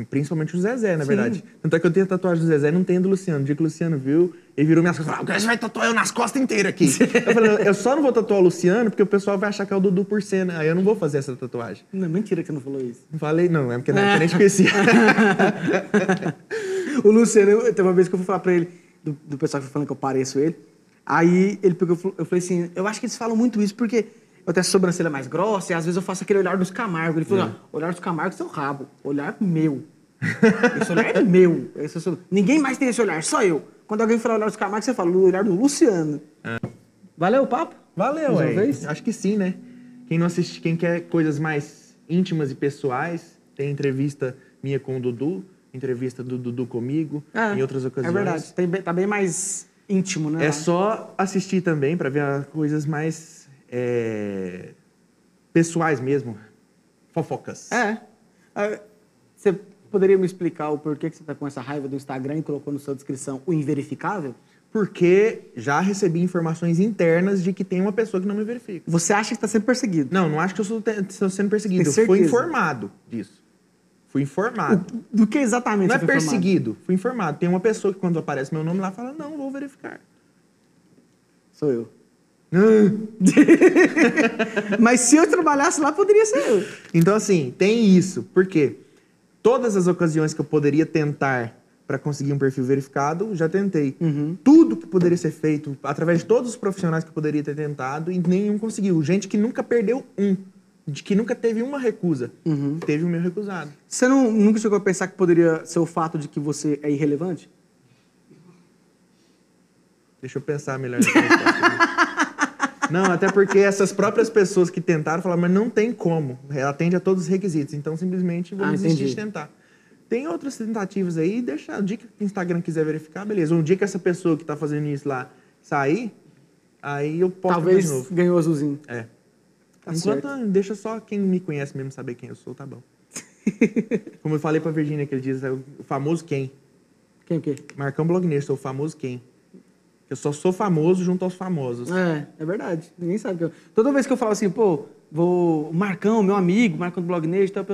principalmente o Zezé, na Sim. verdade. Tanto é que eu tenho a tatuagem do Zezé e não tenho do Luciano. O dia que o Luciano viu, ele virou minhas costas e falou: "Ah, vai tatuar eu nas costas inteiras aqui. eu falei, eu só não vou tatuar o Luciano porque o pessoal vai achar que é o Dudu por cena. Aí eu não vou fazer essa tatuagem. Não, mentira que você não falou isso. Não falei, não, é porque na época eu nem te conhecia. (laughs) o Luciano, eu- teve uma vez que eu fui falar pra ele, do, do pessoal que foi falando que eu pareço ele. Aí ele pegou, eu falei assim, eu acho que eles falam muito isso porque eu tenho a sobrancelha mais grossa e às vezes eu faço aquele olhar dos Camargo. Ele falou, ó, olhar dos Camargo é seu rabo, olhar meu. Esse olhar é meu. Esse é Ninguém mais tem esse olhar, só eu. Quando alguém fala olhar dos Camargo, você fala o olhar do Luciano. Valeu o papo? Valeu, vez? Acho que sim, né? Quem não assiste, quem quer coisas mais íntimas e pessoais, tem entrevista minha com o Dudu, entrevista do Dudu comigo, em outras ocasiões. É verdade, tem tá bem mais íntimo, né? É só assistir também para ver as coisas mais é, pessoais mesmo. Fofocas. É. Ah, Você poderia me explicar o porquê que você tá com essa raiva do Instagram e colocou na sua descrição o inverificável? Porque já recebi informações internas de que tem uma pessoa que não me verifica. Você acha que está sendo perseguido? Não, não acho que eu estou estou sendo perseguido. Eu fui informado disso. Fui informado. Do que exatamente Não é foi informado? perseguido, fui informado. Tem uma pessoa que quando aparece meu nome lá fala, não, vou verificar. Sou eu. (laughs) Mas se eu trabalhasse lá, poderia ser eu. Então, assim, tem isso. Por quê? Todas as ocasiões que eu poderia tentar para conseguir um perfil verificado, já tentei. Tudo que poderia ser feito, através de todos os profissionais que eu poderia ter tentado, e nenhum conseguiu. Gente que nunca perdeu um, de que nunca teve uma recusa, teve o meu recusado. Você não, nunca chegou a pensar que poderia ser o fato de que você é irrelevante? Deixa eu pensar melhor. (laughs) Não, até porque essas próprias pessoas que tentaram falaram, mas não tem como. Ela atende a todos os requisitos, então simplesmente vou Ah, desistir entendi. de tentar. Tem outras tentativas aí, deixa. O dia que o Instagram quiser verificar, beleza. Um dia que essa pessoa que tá fazendo isso lá sair, aí eu posso Talvez novo. ganhou azulzinho. É. Tá Enquanto certo. deixa só quem me conhece mesmo saber quem eu sou, tá bom. (laughs) Como eu falei pra Virgínia aquele dia, é o famoso quem. Quem o quê? Marcão Blogneiro, sou o famoso quem. Eu só sou famoso junto aos famosos. É, é verdade. Ninguém sabe que eu... Toda vez que eu falo assim, pô, vou... o Marcão, meu amigo, Marcão do Blog Nerd, tal,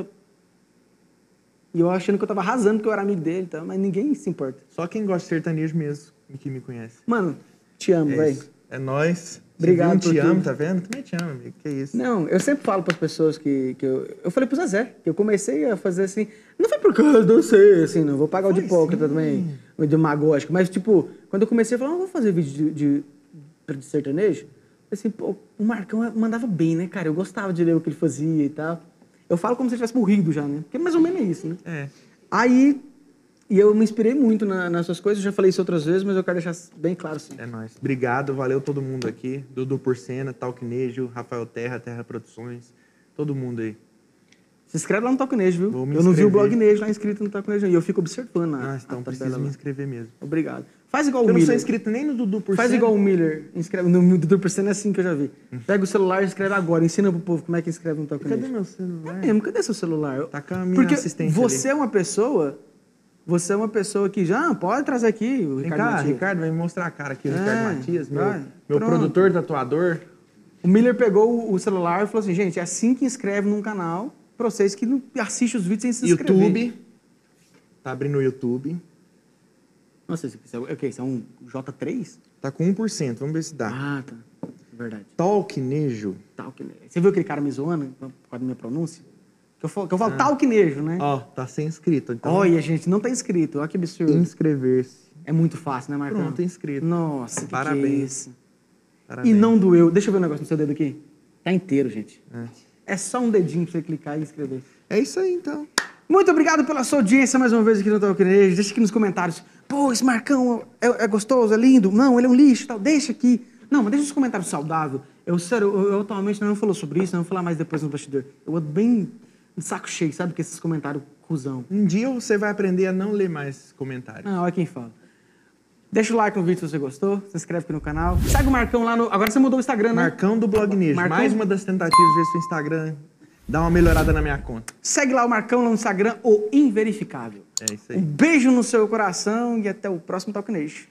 E eu achando que eu tava arrasando porque eu era amigo dele, tá? mas ninguém se importa. Só quem gosta de sertanejo mesmo e que me conhece. Mano, te amo, É, velho. é nóis. Obrigado viu? Te amo, tudo. tá vendo? Também te amo, amigo. Que isso. Não, eu sempre falo para as pessoas que, que eu. Eu falei pro Zezé, que eu comecei a fazer assim. Não foi por causa de você, assim, não vou pagar o de Foi hipócrita sim. também, o demagógico. Mas, tipo, quando eu comecei a falar, não vou fazer vídeo de, de, de sertanejo, assim, pô, o Marcão mandava bem, né, cara? Eu gostava de ler o que ele fazia e tal. Eu falo como se ele tivesse morrido já, né? Porque mais ou menos é isso, né? É. Aí, e eu me inspirei muito na- nas suas coisas, eu já falei isso outras vezes, mas eu quero deixar bem claro assim. É nóis. Obrigado, valeu todo mundo aqui. Dudu Porcena, Talquinejo, Rafael Terra, Terra Produções. Todo mundo aí. Se inscreve lá no Talconejo, viu? Eu não vi o blog Nejo lá inscrito no Talconejo e eu fico observando a, Ah, então tabela preciso me inscrever mesmo. Obrigado. Faz igual Eu o não sou Miller. inscrito nem no Dudu Porcena. Faz igual o Miller. Inscreve no Dudu Porcena é assim que eu já vi. Pega o celular e escreve agora. Ensina pro povo como é que escreve no Talconejo. Cadê meu celular? É mesmo, cadê seu celular? Tá com a minha Porque assistente você é uma pessoa... Você é uma pessoa que já pode trazer aqui o Vem Ricardo cá, Matias. Ricardo, vai me mostrar a cara aqui, o É, Ricardo Matias, meu, vai. meu produtor, tatuador. O Miller pegou o- celular e falou assim, gente, é assim que inscreve num canal pra vocês que não assistem os vídeos sem se inscrever. YouTube. Tá abrindo o YouTube. Nossa, isso é o quê? Isso é um J3? Tá com 1%, vamos ver se dá. Ah, tá. Verdade. Talquinejo. Talquinejo. Você viu aquele cara me zoando por causa da minha pronúncia? Que eu falo, que eu falo talquinejo, né? Ó, tá sem inscrito. Então, Olha, gente, não tá inscrito. Olha que absurdo. inscrever-se. É muito fácil, né, Marcão? Pronto, inscrito. Nossa, que Parabéns. que é? Parabéns. E não doeu. Deixa eu ver um negócio no seu dedo aqui. Tá inteiro, gente. É. É só um dedinho pra você clicar e inscrever. É isso aí, então. Muito obrigado pela sua audiência mais uma vez aqui no Talquinejo. Deixa aqui nos comentários. Pô, esse Marcão é, é gostoso, é lindo? Não, ele é um lixo e tal. Deixa aqui. Não, mas deixa os comentários saudáveis. Eu, sério, eu, eu atualmente não falou sobre isso, não vou falar mais depois no bastidor. Eu bem de saco cheio, sabe? Com esses comentários cuzão. Um dia você vai aprender a não ler mais comentários. Ah, olha quem fala. Deixa o like no vídeo se você gostou. Se inscreve aqui no canal. Segue o Marcão lá no... Agora você mudou o Instagram, né? Marcão do Blog Nejo. Marcão- Mais uma das tentativas de ver se o Instagram dá uma melhorada na minha conta. Segue lá o Marcão lá no Instagram, o Inverificável. É isso Um aí. beijo no seu coração e até o próximo Talquinejo.